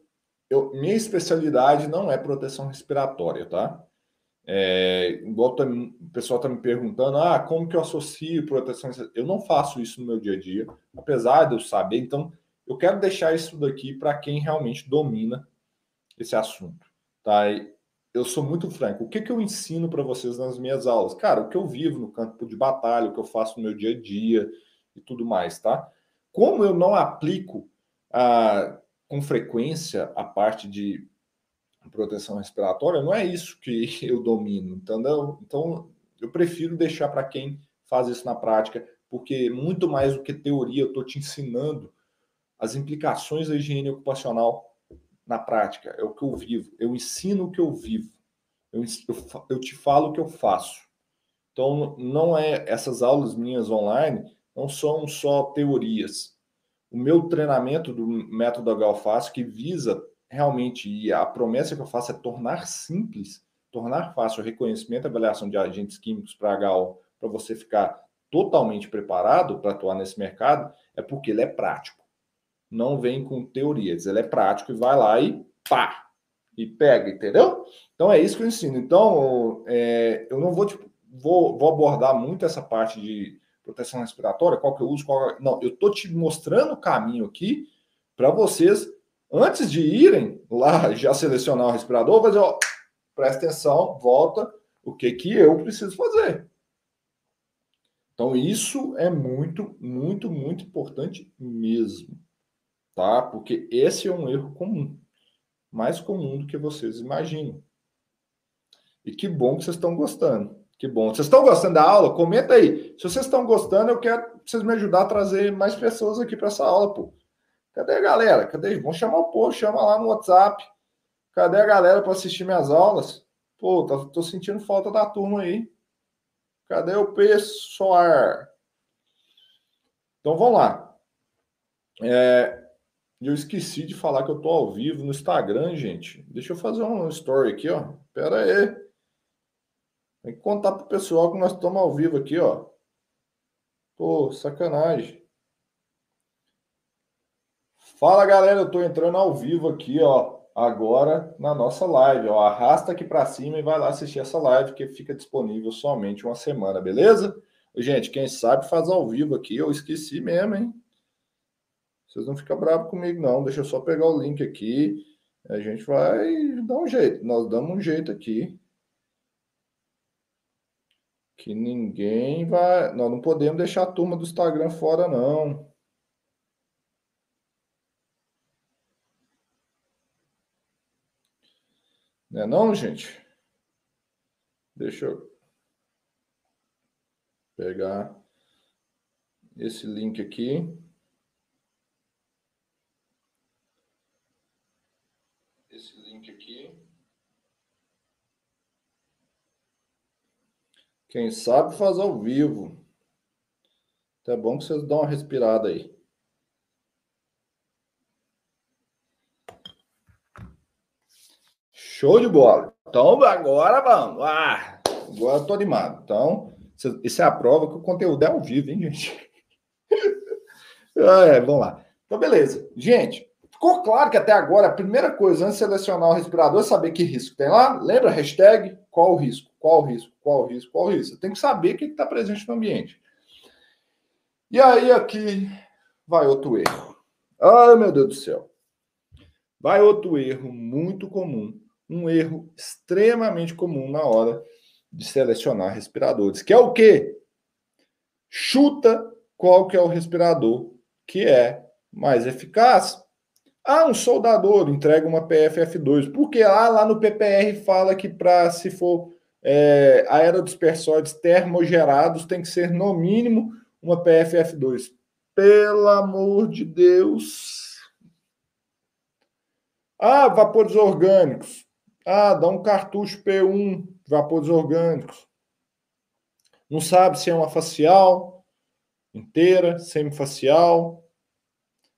eu minha especialidade não é proteção respiratória, tá? É, igual tá, o pessoal está me perguntando, ah, como que eu associo proteção Eu não faço isso no meu dia a dia, apesar de eu saber. Então, eu quero deixar isso daqui para quem realmente domina esse assunto, tá? Eu sou muito franco. O que, que eu ensino para vocês nas minhas aulas? Cara, o que eu vivo no campo de batalha, o que eu faço no meu dia a dia e tudo mais, tá? Como eu não aplico a, com frequência a parte de proteção respiratória, não é isso que eu domino, entendeu? Então, eu prefiro deixar para quem faz isso na prática, porque muito mais do que teoria, eu estou te ensinando as implicações da higiene ocupacional na prática. É o que eu vivo. Eu ensino o que eu vivo. Eu, eu, eu te falo o que eu faço. Então, não é essas aulas minhas online não são só teorias. O meu treinamento do método Galfaço, que visa realmente, e a promessa que eu faço é tornar simples, tornar fácil o reconhecimento e avaliação de agentes químicos para HO, para você ficar totalmente preparado para atuar nesse mercado, é porque ele é prático. Não vem com teorias, ele é prático e vai lá e pá, e pega, entendeu? Então é isso que eu ensino. Então, é, eu não vou, tipo, vou, vou abordar muito essa parte de proteção respiratória, qual que eu uso, qual... não, eu tô te mostrando o caminho aqui para vocês antes de irem lá já selecionar o respirador, fazer, ó, presta atenção, volta, o que que eu preciso fazer. Então isso é muito, muito, muito importante mesmo, tá? Porque esse é um erro comum, mais comum do que vocês imaginam. E que bom que vocês estão gostando. Que bom. Vocês estão gostando da aula? Comenta aí. Se vocês estão gostando, eu quero vocês me ajudar a trazer mais pessoas aqui para essa aula, pô. Cadê a galera? Cadê? Vamos chamar o povo, chama lá no WhatsApp. Cadê a galera para assistir minhas aulas? Pô, tô, tô, sentindo falta da turma aí. Cadê o pessoal? Então vamos lá. É, eu esqueci de falar que eu tô ao vivo no Instagram, gente. Deixa eu fazer um story aqui, ó. Pera aí. Tem que contar pro pessoal que nós estamos ao vivo aqui, ó. Pô, sacanagem. Fala, galera, eu tô entrando ao vivo aqui, ó, agora na nossa live, ó. Arrasta aqui para cima e vai lá assistir essa live que fica disponível somente uma semana, beleza? Gente, quem sabe faz ao vivo aqui, eu esqueci mesmo, hein? Vocês não ficam bravos comigo, não. Deixa eu só pegar o link aqui. A gente vai dar um jeito. Nós damos um jeito aqui que ninguém vai. Nós não podemos deixar a turma do Instagram fora, não. Não é não, gente? Deixa eu pegar esse link aqui. Esse link aqui. Quem sabe faz ao vivo. É bom que vocês dão uma respirada aí. Show de bola. Então, agora vamos. Ah, agora eu tô animado. Então, isso é a prova que o conteúdo é ao vivo, hein, gente? é, vamos lá. Então, beleza. Gente, ficou claro que até agora a primeira coisa antes de selecionar o respirador é saber que risco tem lá. Lembra? Hashtag qual o risco? Qual o risco? Qual o risco? Qual o risco? Tem que saber o que está presente no ambiente. E aí aqui vai outro erro. Ai, meu Deus do céu. Vai outro erro muito comum. Um erro extremamente comum na hora de selecionar respiradores. Que é o quê? Chuta qual que é o respirador que é mais eficaz. Ah, um soldador entrega uma PFF2, porque lá, lá no PPR fala que para se for é, aerodispersóides termogerados tem que ser no mínimo uma PFF2. Pelo amor de Deus. Ah, vapores orgânicos. Ah, dá um cartucho P1 de vapores orgânicos. Não sabe se é uma facial inteira, semifacial,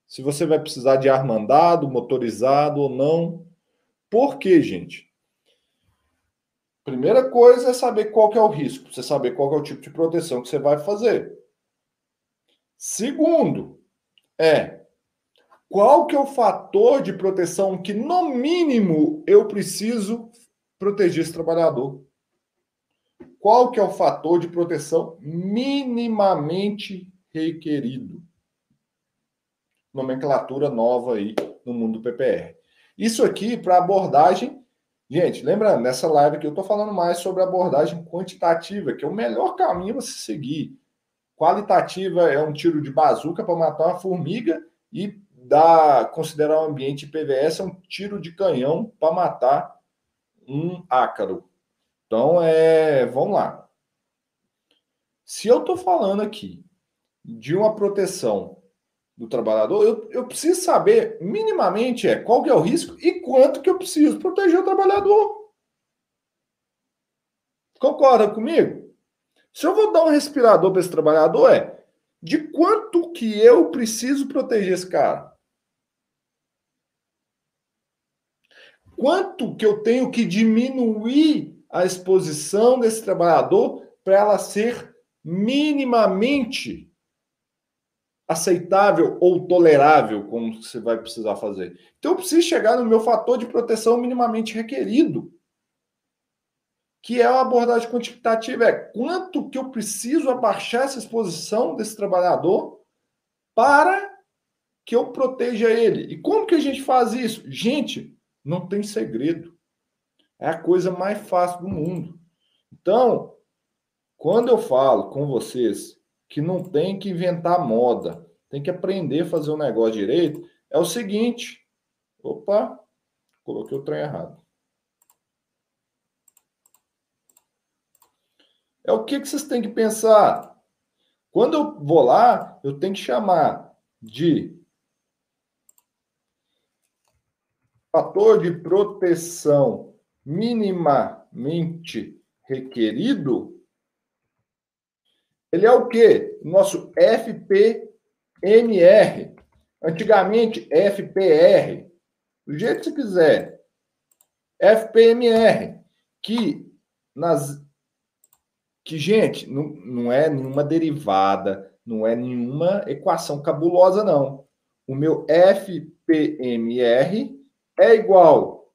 se você vai precisar de ar mandado, motorizado ou não. Por quê, gente? Primeira coisa é saber qual é o risco, você saber qual é o tipo de proteção que você vai fazer. Segundo, é qual que é o fator de proteção que no mínimo eu preciso proteger esse trabalhador? Qual que é o fator de proteção minimamente requerido? nomenclatura nova aí no mundo do PPR. Isso aqui para abordagem, gente, lembrando, nessa live aqui eu estou falando mais sobre abordagem quantitativa, que é o melhor caminho você seguir. Qualitativa é um tiro de bazuca para matar uma formiga e dá, considerar o ambiente PVS é um tiro de canhão para matar um ácaro. Então, é, vamos lá. Se eu estou falando aqui de uma proteção do trabalhador, eu, eu preciso saber minimamente é qual que é o risco e quanto que eu preciso proteger o trabalhador. Concorda comigo? Se eu vou dar um respirador para esse trabalhador, é de quanto que eu preciso proteger esse cara? Quanto que eu tenho que diminuir a exposição desse trabalhador para ela ser minimamente aceitável ou tolerável, como você vai precisar fazer. Então, eu preciso chegar no meu fator de proteção minimamente requerido, que é a abordagem quantitativa. É quanto que eu preciso abaixar essa exposição desse trabalhador para que eu proteja ele. E como que a gente faz isso? Gente, não tem segredo. É a coisa mais fácil do mundo. Então, quando eu falo com vocês que não tem que inventar moda, tem que aprender a fazer o negócio direito, é o seguinte. Opa, coloquei o trem errado. É o que, que vocês têm que pensar. Quando eu vou lá, eu tenho que chamar de fator de proteção minimamente requerido ele é o quê? Nosso FPMR. Antigamente, FPR. Do jeito que você quiser. FPMR. Que, nas, que gente, não, não é nenhuma derivada, não é nenhuma equação cabulosa, não. O meu FPMR é igual.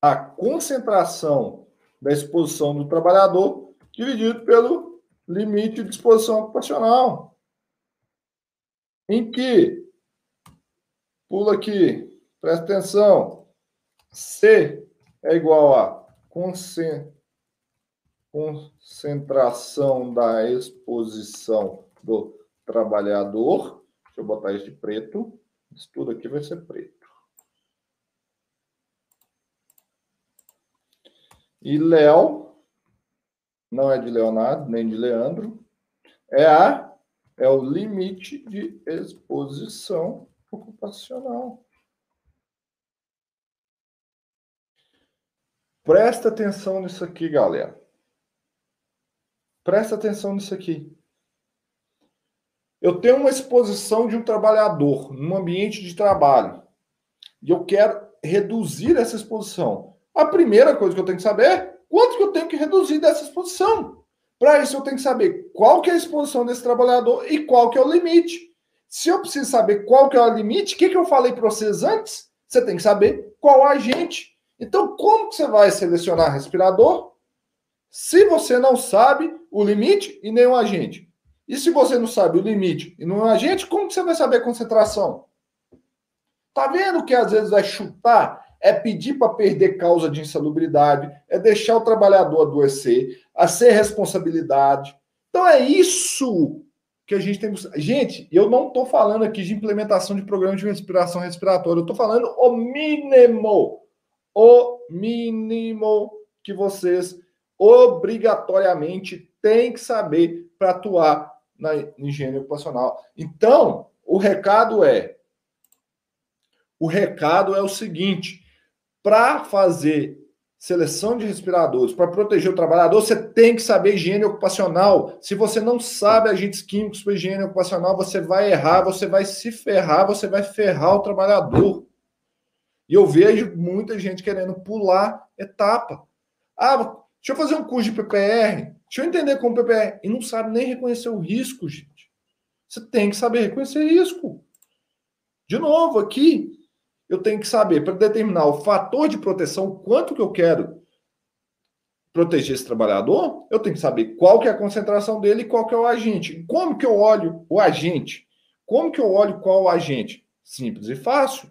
A concentração da exposição do trabalhador dividido pelo limite de exposição ocupacional. Em que, pula aqui, presta atenção, C é igual a concentração da exposição do trabalhador. Deixa eu botar isso de preto. Isso tudo aqui vai ser preto. E Léo, não é de Leonardo, nem de Leandro, é a é o limite de exposição ocupacional. Presta atenção nisso aqui, galera. Presta atenção nisso aqui. Eu tenho uma exposição de um trabalhador num ambiente de trabalho e eu quero reduzir essa exposição. A primeira coisa que eu tenho que saber é quanto que eu tenho que reduzir dessa exposição. Para isso, eu tenho que saber qual que é a exposição desse trabalhador e qual que é o limite. Se eu preciso saber qual que é o limite, o que, que eu falei para vocês antes? Você tem que saber qual agente. Então, como que você vai selecionar respirador se você não sabe o limite e nem o agente? E se você não sabe o limite e não o agente, como que você vai saber a concentração? Tá vendo que às vezes vai chutar é pedir para perder causa de insalubridade, é deixar o trabalhador adoecer, a ser responsabilidade. Então é isso que a gente tem. Gente, eu não estou falando aqui de implementação de programa de respiração respiratória, eu estou falando o mínimo, o mínimo que vocês obrigatoriamente têm que saber para atuar na higiene ocupacional. Então, o recado é o recado é o seguinte: para fazer seleção de respiradores, para proteger o trabalhador, você tem que saber higiene ocupacional. Se você não sabe agentes químicos para higiene ocupacional, você vai errar, você vai se ferrar, você vai ferrar o trabalhador. E eu vejo muita gente querendo pular etapa. Ah, deixa eu fazer um curso de PPR, deixa eu entender como PPR. E não sabe nem reconhecer o risco, gente. Você tem que saber reconhecer risco. De novo, aqui, eu tenho que saber, para determinar o fator de proteção, quanto que eu quero proteger esse trabalhador, eu tenho que saber qual que é a concentração dele e qual que é o agente. Como que eu olho o agente? Como que eu olho qual o agente? Simples e fácil.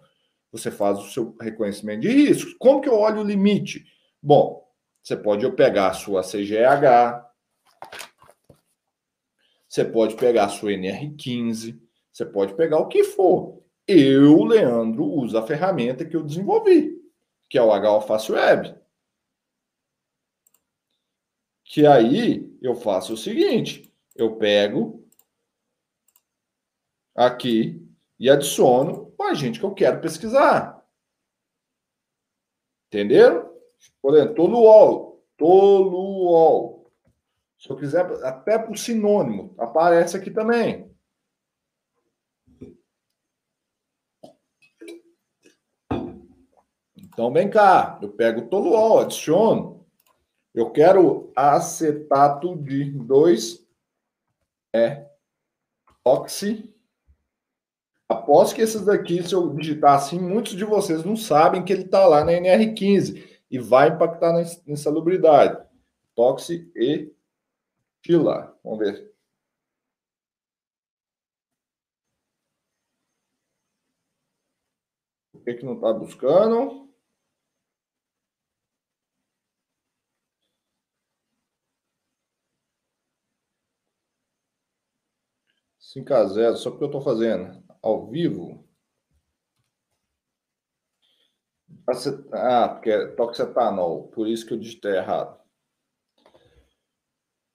Você faz o seu reconhecimento de riscos. Como que eu olho o limite? Bom, você pode pegar a sua CGH, você pode pegar a sua NR15, você pode pegar o que for eu, Leandro, uso a ferramenta que eu desenvolvi, que é o H-Alface Web. Que aí eu faço o seguinte: eu pego aqui e adiciono o agente que eu quero pesquisar. Entenderam? Por exemplo, toluol. Toluol. Se eu quiser, até por sinônimo, aparece aqui também. Então, vem cá, eu pego o toluol, adiciono. Eu quero acetato de 2 é oxi. Após que esses daqui, se eu digitar assim, muitos de vocês não sabem que ele está lá na NR15 e vai impactar na insalubridade. Toxi e fila. Vamos ver. O que, que não está buscando? 5 a 0 só porque eu estou fazendo ao vivo. Ah, porque é toxetanol, por isso que eu digitei errado.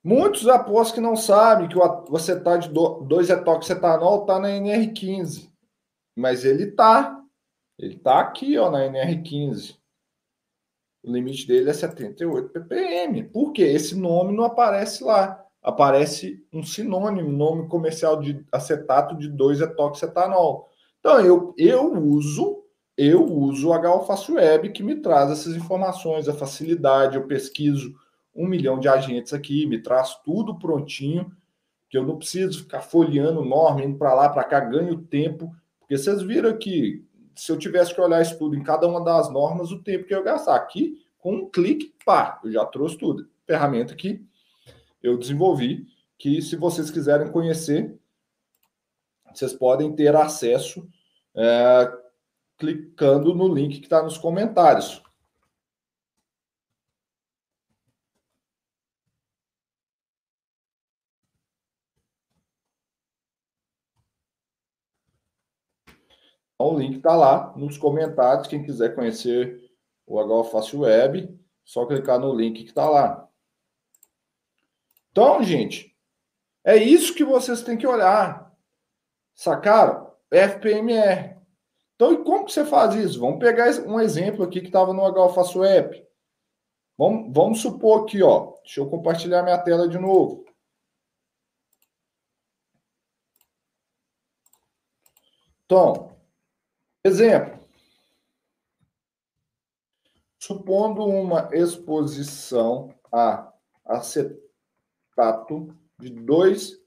Muitos apostam que não sabem que o acetato de 2-etoxetanol está na NR15. Mas ele está. Ele está aqui ó, na NR15. O limite dele é 78 ppm. Por quê? Esse nome não aparece lá aparece um sinônimo, nome comercial de acetato de 2-etoxetanol. Então, eu, eu uso eu uso o H-Alface Web que me traz essas informações, a facilidade, eu pesquiso um milhão de agentes aqui, me traz tudo prontinho, que eu não preciso ficar folheando norma, indo para lá, para cá, ganho tempo, porque vocês viram que se eu tivesse que olhar isso tudo em cada uma das normas, o tempo que eu gastar aqui, com um clique, pá, eu já trouxe tudo. Ferramenta que eu desenvolvi, que se vocês quiserem conhecer, vocês podem ter acesso é, clicando no link que está nos comentários. O link está lá nos comentários. Quem quiser conhecer o HO Web, só clicar no link que está lá. Então, gente, é isso que vocês têm que olhar. Sacaram? FPMR. Então, e como que você faz isso? Vamos pegar um exemplo aqui que estava no HFaço App. Vamos, vamos supor aqui, ó. Deixa eu compartilhar minha tela de novo. Então, exemplo. Supondo uma exposição a acetato tato de 2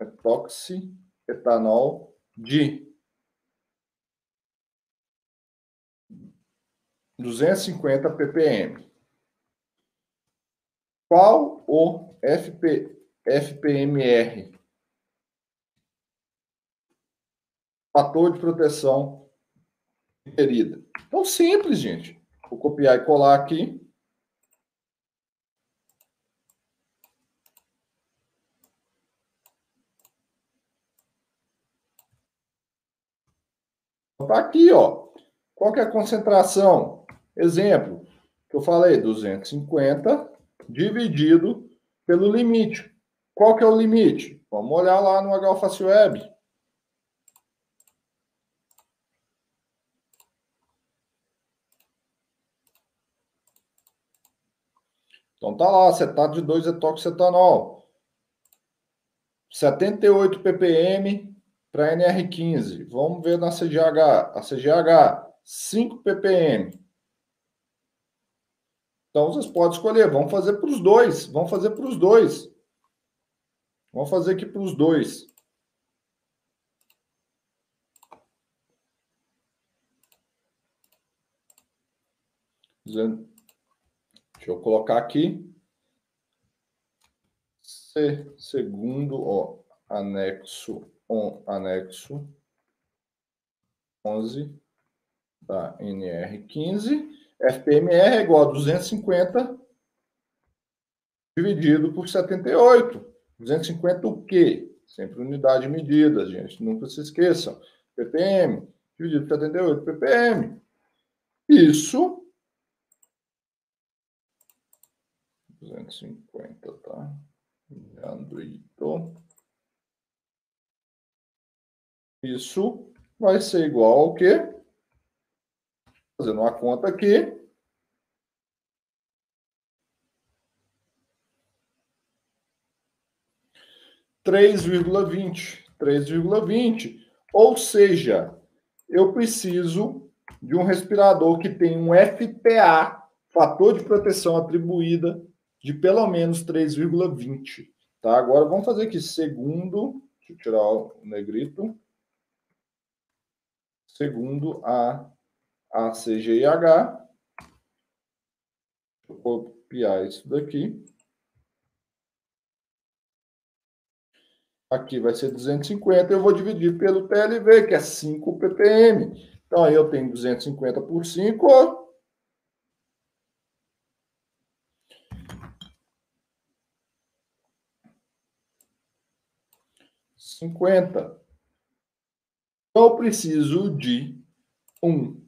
etoxietanol de 250 ppm. Qual o FP, FPMR? Fator de proteção Querida. Então, simples, gente. Vou copiar e colar aqui. Está aqui, ó. Qual que é a concentração? Exemplo, que eu falei, 250 dividido pelo limite. Qual que é o limite? Vamos olhar lá no HFACE Então tá lá, acetato de 2-etoxetanol. 78 ppm para NR15. Vamos ver na CGH. A CGH, 5 ppm. Então vocês podem escolher. Vamos fazer para os dois. Vamos fazer para os dois. Vamos fazer aqui para os dois. Deixa eu colocar aqui. C, segundo, ó, anexo, on, anexo 11 da NR15. FPMR é igual a 250 dividido por 78. 250 o quê? Sempre unidade de medida, gente. Nunca se esqueçam. ppm dividido por 78 ppm. Isso 250, tá? Androito. Isso vai ser igual ao quê? Fazendo uma conta aqui. Três vírgula vinte, três vírgula vinte, ou seja, eu preciso de um respirador que tem um FPA, fator de proteção atribuída de pelo menos 3,20. Tá? Agora vamos fazer aqui segundo, deixa eu tirar o negrito, segundo a, a CGIH. Eu copiar isso daqui. Aqui vai ser 250, eu vou dividir pelo TLV, que é 5 ppm. Então, aí eu tenho 250 por 5, 50. Então, eu preciso de um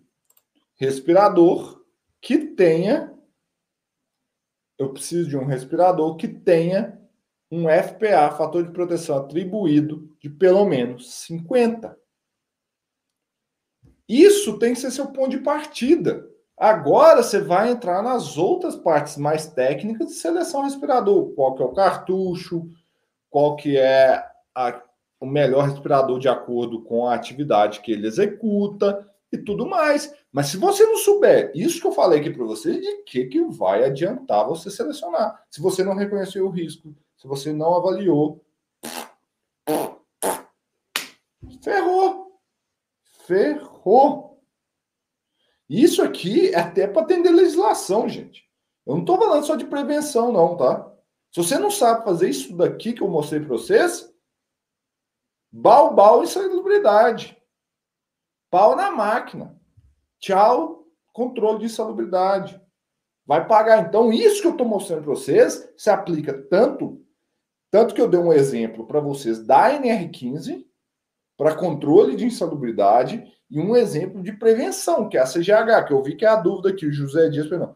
respirador que tenha. Eu preciso de um respirador que tenha um FPA, fator de proteção atribuído, de pelo menos 50. Isso tem que ser seu ponto de partida. Agora você vai entrar nas outras partes mais técnicas de seleção respirador. Qual que é o cartucho, qual que é a o melhor respirador de acordo com a atividade que ele executa e tudo mais. Mas se você não souber isso que eu falei aqui para você, de que, que vai adiantar você selecionar? Se você não reconheceu o risco, se você não avaliou, ferrou. Ferrou. Isso aqui é até para atender legislação, gente. Eu não estou falando só de prevenção, não, tá? Se você não sabe fazer isso daqui que eu mostrei para vocês, Balbal insalubridade. Pau na máquina. Tchau, controle de insalubridade. Vai pagar. Então, isso que eu estou mostrando para vocês se aplica tanto, tanto que eu dei um exemplo para vocês da NR15, para controle de insalubridade, e um exemplo de prevenção, que é a CGH, que eu vi que é a dúvida aqui, o José Dias não.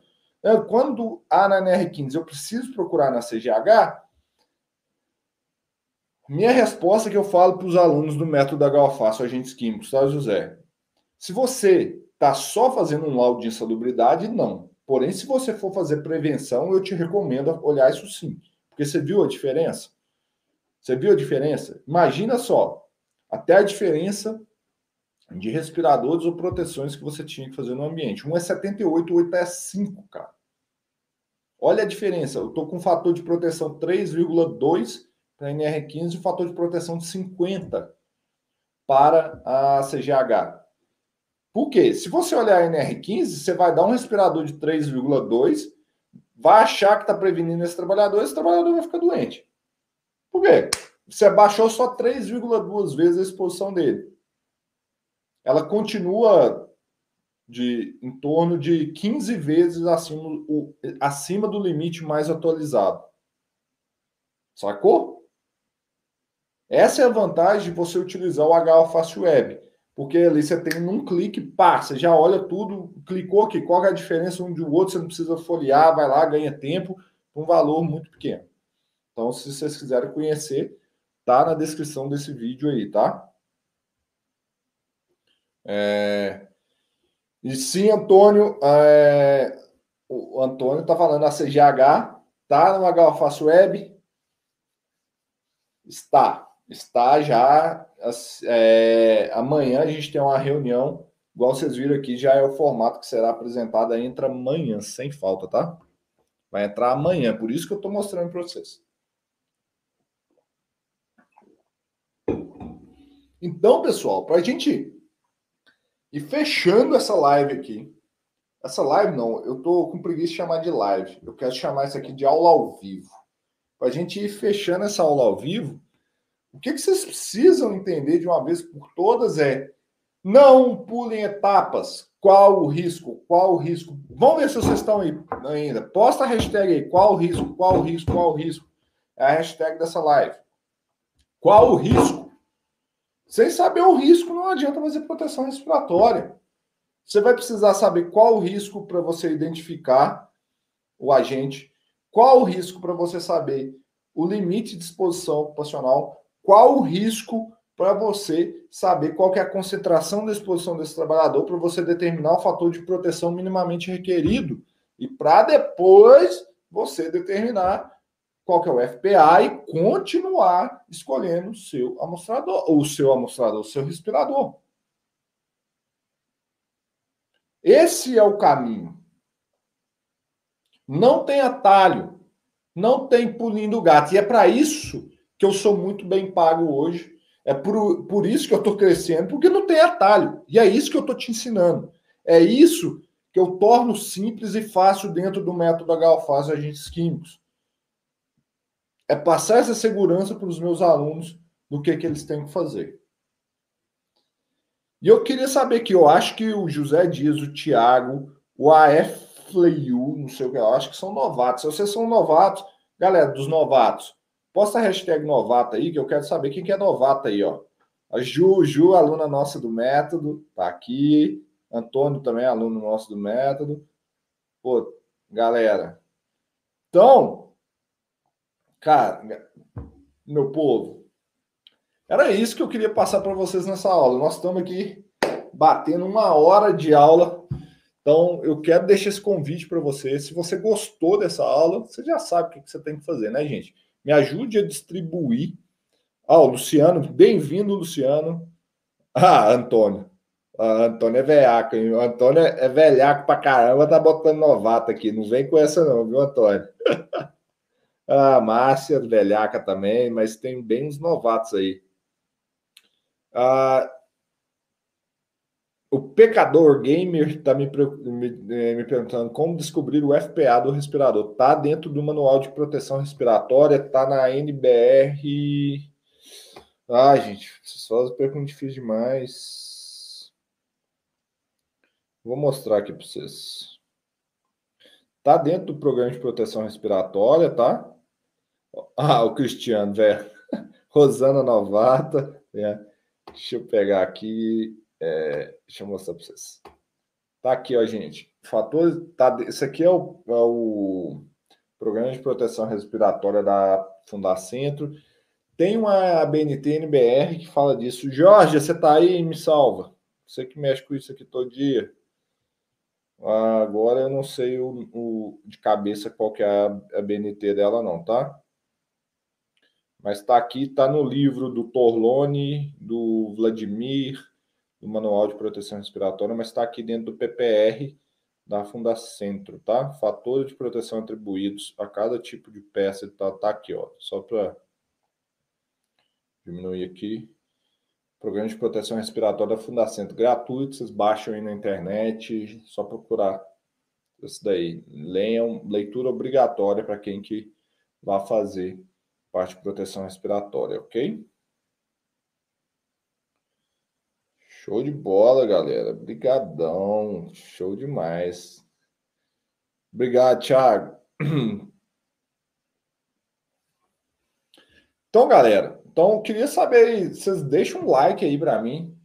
Quando há na NR15 eu preciso procurar na CGH, minha resposta é que eu falo para os alunos do método da Galfaço, agentes químicos, tá, José? Se você está só fazendo um laudo de insalubridade, não. Porém, se você for fazer prevenção, eu te recomendo olhar isso sim. Porque você viu a diferença? Você viu a diferença? Imagina só, até a diferença de respiradores ou proteções que você tinha que fazer no ambiente. Um é 78, o outro é 5, cara. Olha a diferença. Eu estou com um fator de proteção 3,2 para a NR15 o fator de proteção de 50 para a CGH. Por quê? Se você olhar a NR15, você vai dar um respirador de 3,2, vai achar que está prevenindo esse trabalhador, esse trabalhador vai ficar doente. Por quê? Você abaixou só 3,2 vezes a exposição dele. Ela continua de em torno de 15 vezes acima, o, acima do limite mais atualizado. Sacou? Essa é a vantagem de você utilizar o HO Fast Web. Porque ali você tem num clique, pá, você já olha tudo, clicou aqui, qual é a diferença um do outro, você não precisa folhear, vai lá, ganha tempo, um valor muito pequeno. Então, se vocês quiserem conhecer, tá na descrição desse vídeo aí, tá? É... E sim, Antônio, é... o Antônio tá falando a CGH, tá no HFAS Web? Está, está já. É... Amanhã a gente tem uma reunião, igual vocês viram aqui, já é o formato que será apresentado entra amanhã, sem falta, tá? Vai entrar amanhã, por isso que eu estou mostrando para vocês. Então, pessoal, para a gente ir fechando essa live aqui, essa live não, eu tô com preguiça de chamar de live, eu quero chamar isso aqui de aula ao vivo. Para a gente ir fechando essa aula ao vivo, o que, que vocês precisam entender de uma vez por todas é não pulem etapas. Qual o risco? Qual o risco? Vamos ver se vocês estão aí ainda. Posta a hashtag aí. Qual o risco? Qual o risco? Qual o risco? É a hashtag dessa live. Qual o risco? Sem saber o risco, não adianta fazer proteção respiratória. Você vai precisar saber qual o risco para você identificar o agente, qual o risco para você saber o limite de exposição ocupacional, qual o risco para você saber qual é a concentração da exposição desse trabalhador, para você determinar o fator de proteção minimamente requerido e para depois você determinar qual que é o FPA e continuar escolhendo o seu amostrador, o seu amostrador, o seu respirador. Esse é o caminho. Não tem atalho, não tem pulinho do gato. E é para isso que eu sou muito bem pago hoje. É por, por isso que eu estou crescendo, porque não tem atalho. E é isso que eu estou te ensinando. É isso que eu torno simples e fácil dentro do método HFAS Agentes Químicos é passar essa segurança para os meus alunos do que, que eles têm que fazer. E eu queria saber que eu acho que o José Dias, o Thiago, o AF não sei o que, eu acho que são novatos. Se vocês são novatos, galera, dos novatos, posta a hashtag novato aí, que eu quero saber quem que é novato aí, ó. A Ju, Ju, aluna nossa do método, tá aqui. Antônio também, aluno nosso do método. Pô, galera. Então, Cara, meu povo, era isso que eu queria passar para vocês nessa aula. Nós estamos aqui batendo uma hora de aula. Então, eu quero deixar esse convite para você. Se você gostou dessa aula, você já sabe o que você tem que fazer, né, gente? Me ajude a distribuir. Ah, o Luciano, bem-vindo, Luciano. Ah, Antônio. Ah, Antônio é velhaco, hein? O Antônio é velhaco pra caramba, tá botando novato aqui. Não vem com essa, não, viu, Antônio? A Márcia, velhaca também, mas tem bem uns novatos aí. Ah, o Pecador Gamer está me, me, eh, me, perguntando como descobrir o FPA do respirador. Tá dentro do manual de proteção respiratória, tá na NBR. Ah, gente, só as perguntas difíceis demais. Vou mostrar aqui para vocês. Tá dentro do programa de proteção respiratória, tá? Ah, o Cristiano, velho. Rosana Novata. É. Deixa eu pegar aqui. É, deixa eu mostrar para vocês. Tá aqui, ó, gente. Fator. Tá, esse aqui é o, é o Programa de Proteção Respiratória da Fundacentro. Tem uma BNT NBR que fala disso. Jorge, você tá aí? Me salva. Você que mexe com isso aqui todo dia. Agora eu não sei o, o de cabeça qual que é a, a BNT dela, não, tá? mas está aqui, está no livro do Torlone, do Vladimir, do Manual de Proteção Respiratória, mas está aqui dentro do PPR da Fundacentro, tá? Fatores de proteção atribuídos a cada tipo de peça, tá, tá aqui, ó, só para diminuir aqui. Programa de proteção respiratória da Fundacentro, gratuito, vocês baixam aí na internet, só procurar isso daí. Leiam, leitura obrigatória para quem que vai fazer parte de proteção respiratória, ok? Show de bola, galera. Obrigadão. Show demais. Obrigado, Thiago. Então, galera, então queria saber, vocês deixam um like aí para mim.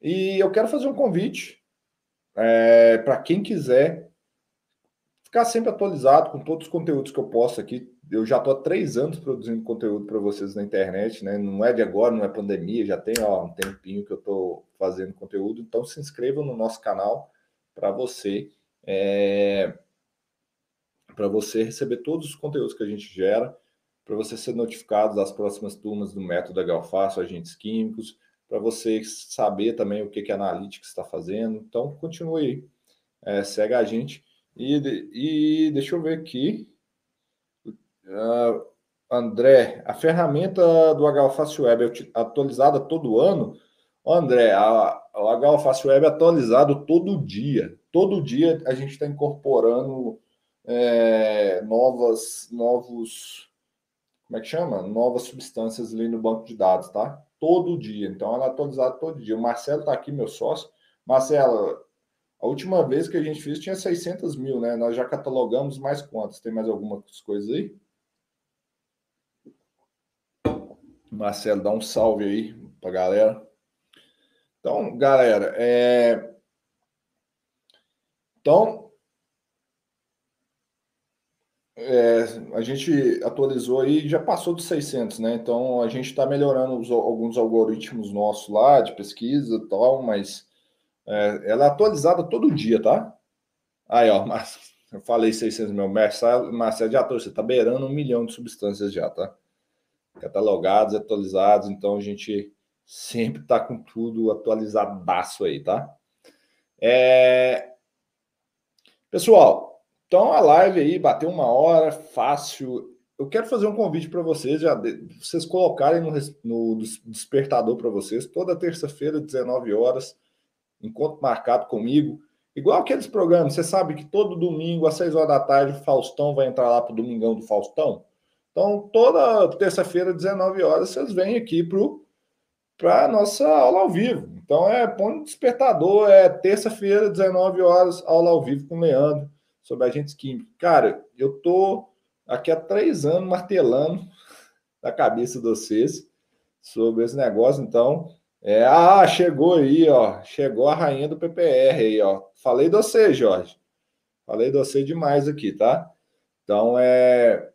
E eu quero fazer um convite é, para quem quiser ficar sempre atualizado com todos os conteúdos que eu posto aqui. Eu já estou há três anos produzindo conteúdo para vocês na internet, né? Não é de agora, não é pandemia, já tem ó, um tempinho que eu estou fazendo conteúdo. Então se inscrevam no nosso canal para você é, para você receber todos os conteúdos que a gente gera, para você ser notificado das próximas turmas do método Galfaço, agentes químicos, para você saber também o que, que a Analytics está fazendo. Então continue aí, é, segue a gente. E, e deixa eu ver aqui. Uh, André, a ferramenta do HFácil Web é atualizada todo ano? André, a, o HFácil Web é atualizado todo dia. Todo dia a gente está incorporando é, novas, novos, como é que chama? Novas substâncias ali no banco de dados, tá? Todo dia. Então ela é atualizada todo dia. O Marcelo está aqui, meu sócio. Marcelo, a última vez que a gente fez tinha 600 mil, né? Nós já catalogamos mais quantas? Tem mais algumas coisas aí? Marcelo, dá um salve aí pra galera. Então, galera, é... Então, é, a gente atualizou aí já passou dos 600, né? Então, a gente está melhorando os, alguns algoritmos nossos lá de pesquisa e tal, mas é, ela é atualizada todo dia, tá? Aí, ó, mas, eu falei 600 mil. Marcelo, Marcelo já trouxe, tá beirando um milhão de substâncias já, tá? Catalogados, atualizados, então a gente sempre tá com tudo atualizadaço aí, tá? É... Pessoal, então a live aí bateu uma hora, fácil. Eu quero fazer um convite para vocês, já vocês colocarem no, no despertador para vocês, toda terça-feira, 19 horas encontro marcado comigo. Igual aqueles programas, você sabe que todo domingo, às 6 horas da tarde, o Faustão vai entrar lá para o Domingão do Faustão. Então, toda terça-feira, 19 horas, vocês vêm aqui para a nossa aula ao vivo. Então, é põe despertador, é terça-feira, 19 horas, aula ao vivo com o Leandro, sobre agentes químicos. Cara, eu tô aqui há três anos martelando na cabeça de vocês sobre esse negócio, então é, ah, chegou aí, ó. Chegou a rainha do PPR aí, ó. Falei de você, Jorge. Falei de você demais aqui, tá? Então, é.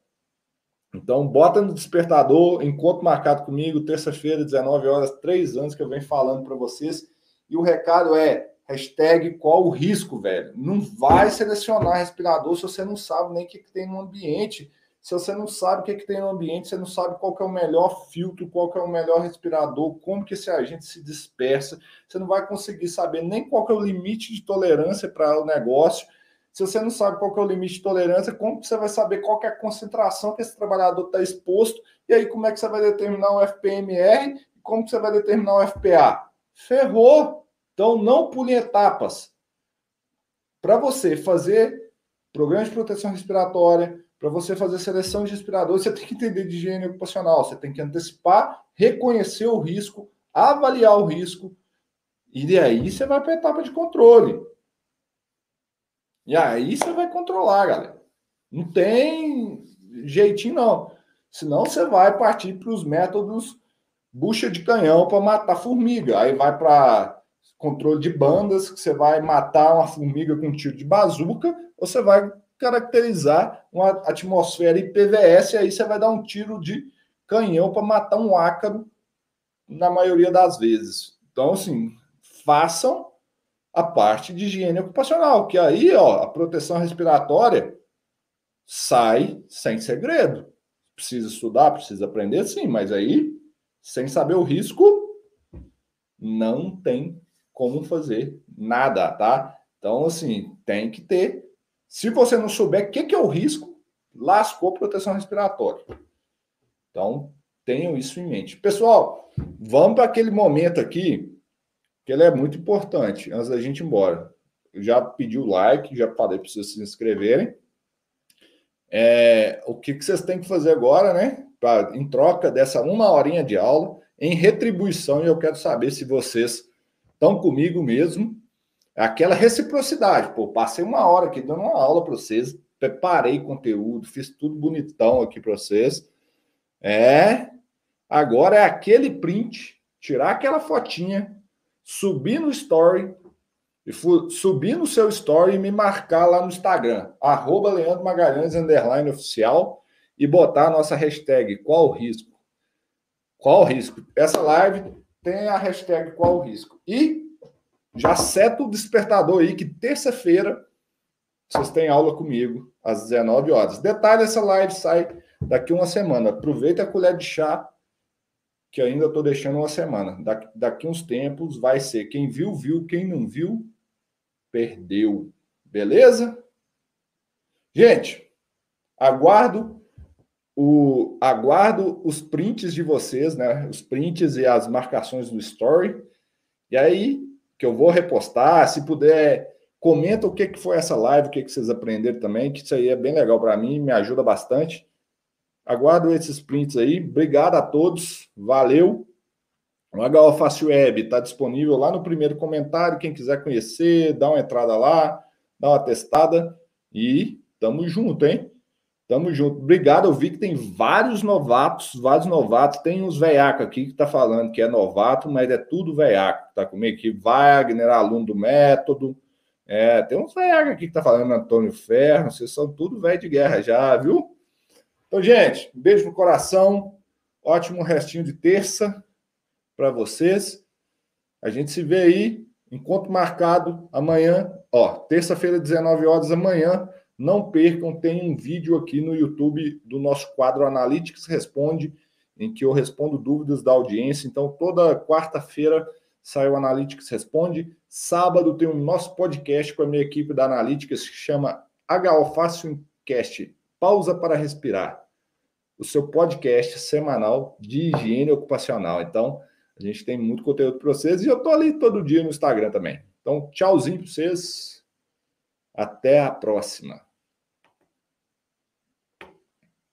Então, bota no despertador, encontro marcado comigo, terça-feira, 19 horas, três anos que eu venho falando para vocês. E o recado é: hashtag qual o risco, velho? Não vai selecionar respirador se você não sabe nem o que, que tem no ambiente se você não sabe o que, que tem no ambiente, você não sabe qual é o melhor filtro, qual é o melhor respirador, como que esse agente se dispersa, você não vai conseguir saber nem qual é o limite de tolerância para o negócio. Se você não sabe qual é o limite de tolerância, como você vai saber qual é a concentração que esse trabalhador está exposto? E aí, como é que você vai determinar o FPMR? Como você vai determinar o FPA? Ferrou! Então, não pule etapas. Para você fazer programa de proteção respiratória, para você fazer seleção de respiradores, você tem que entender de higiene ocupacional, você tem que antecipar, reconhecer o risco, avaliar o risco, e aí você vai para a etapa de controle. E aí você vai controlar, galera. Não tem jeitinho, não. Senão você vai partir para os métodos bucha de canhão para matar formiga. Aí vai para controle de bandas, que você vai matar uma formiga com um tiro de bazuca, ou você vai caracterizar uma atmosfera IPVS, e aí você vai dar um tiro de canhão para matar um ácaro na maioria das vezes. Então, assim, façam a parte de higiene ocupacional, que aí, ó, a proteção respiratória sai sem segredo. Precisa estudar, precisa aprender, sim, mas aí, sem saber o risco, não tem como fazer nada, tá? Então, assim, tem que ter se você não souber o que, que é o risco, lascou proteção respiratória. Então, tenham isso em mente. Pessoal, vamos para aquele momento aqui, que ele é muito importante, antes da gente ir embora. Eu já pedi o like, já falei para vocês se inscreverem. É, o que, que vocês têm que fazer agora, né? Pra, em troca dessa uma horinha de aula, em retribuição, e eu quero saber se vocês estão comigo mesmo. Aquela reciprocidade. Pô, passei uma hora aqui dando uma aula para vocês, preparei conteúdo, fiz tudo bonitão aqui para vocês. É, agora é aquele print, tirar aquela fotinha, subir no story, e subir no seu story e me marcar lá no Instagram, arroba Leandro Magalhães, underline oficial, e botar a nossa hashtag qual o risco. Qual o risco? Essa live tem a hashtag qual o risco. E já seta o despertador aí que terça-feira vocês têm aula comigo às 19 horas. Detalhe, essa live sai daqui uma semana. Aproveita a colher de chá que ainda estou deixando uma semana. Daqui, daqui uns tempos vai ser quem viu, viu, quem não viu, perdeu. Beleza? Gente, aguardo o aguardo os prints de vocês, né? Os prints e as marcações do story. E aí que eu vou repostar, se puder, comenta o que que foi essa live, o que que vocês aprenderam também, que isso aí é bem legal para mim, me ajuda bastante. Aguardo esses prints aí. Obrigado a todos. Valeu. O HO Fácil Web está disponível lá no primeiro comentário. Quem quiser conhecer, dá uma entrada lá, dá uma testada e tamo junto, hein? Tamo junto. Obrigado. Eu vi que tem vários novatos, vários novatos. Tem uns veiacos aqui que tá falando que é novato, mas é tudo veiaco. Tá comigo aqui. Wagner, aluno do método. É, tem uns veiacos aqui que tá falando Antônio Ferro. Vocês são tudo velho de guerra já, viu? Então, gente, um beijo no coração. Ótimo restinho de terça para vocês. A gente se vê aí. Encontro marcado amanhã. Ó, terça-feira, 19 horas amanhã. Não percam, tem um vídeo aqui no YouTube do nosso quadro Analytics Responde, em que eu respondo dúvidas da audiência. Então, toda quarta-feira sai o Analytics Responde. Sábado tem o nosso podcast com a minha equipe da Analytics, que chama HO Fácil Cast Pausa para Respirar. O seu podcast semanal de higiene ocupacional. Então, a gente tem muito conteúdo para vocês e eu estou ali todo dia no Instagram também. Então, tchauzinho para vocês. Até a próxima.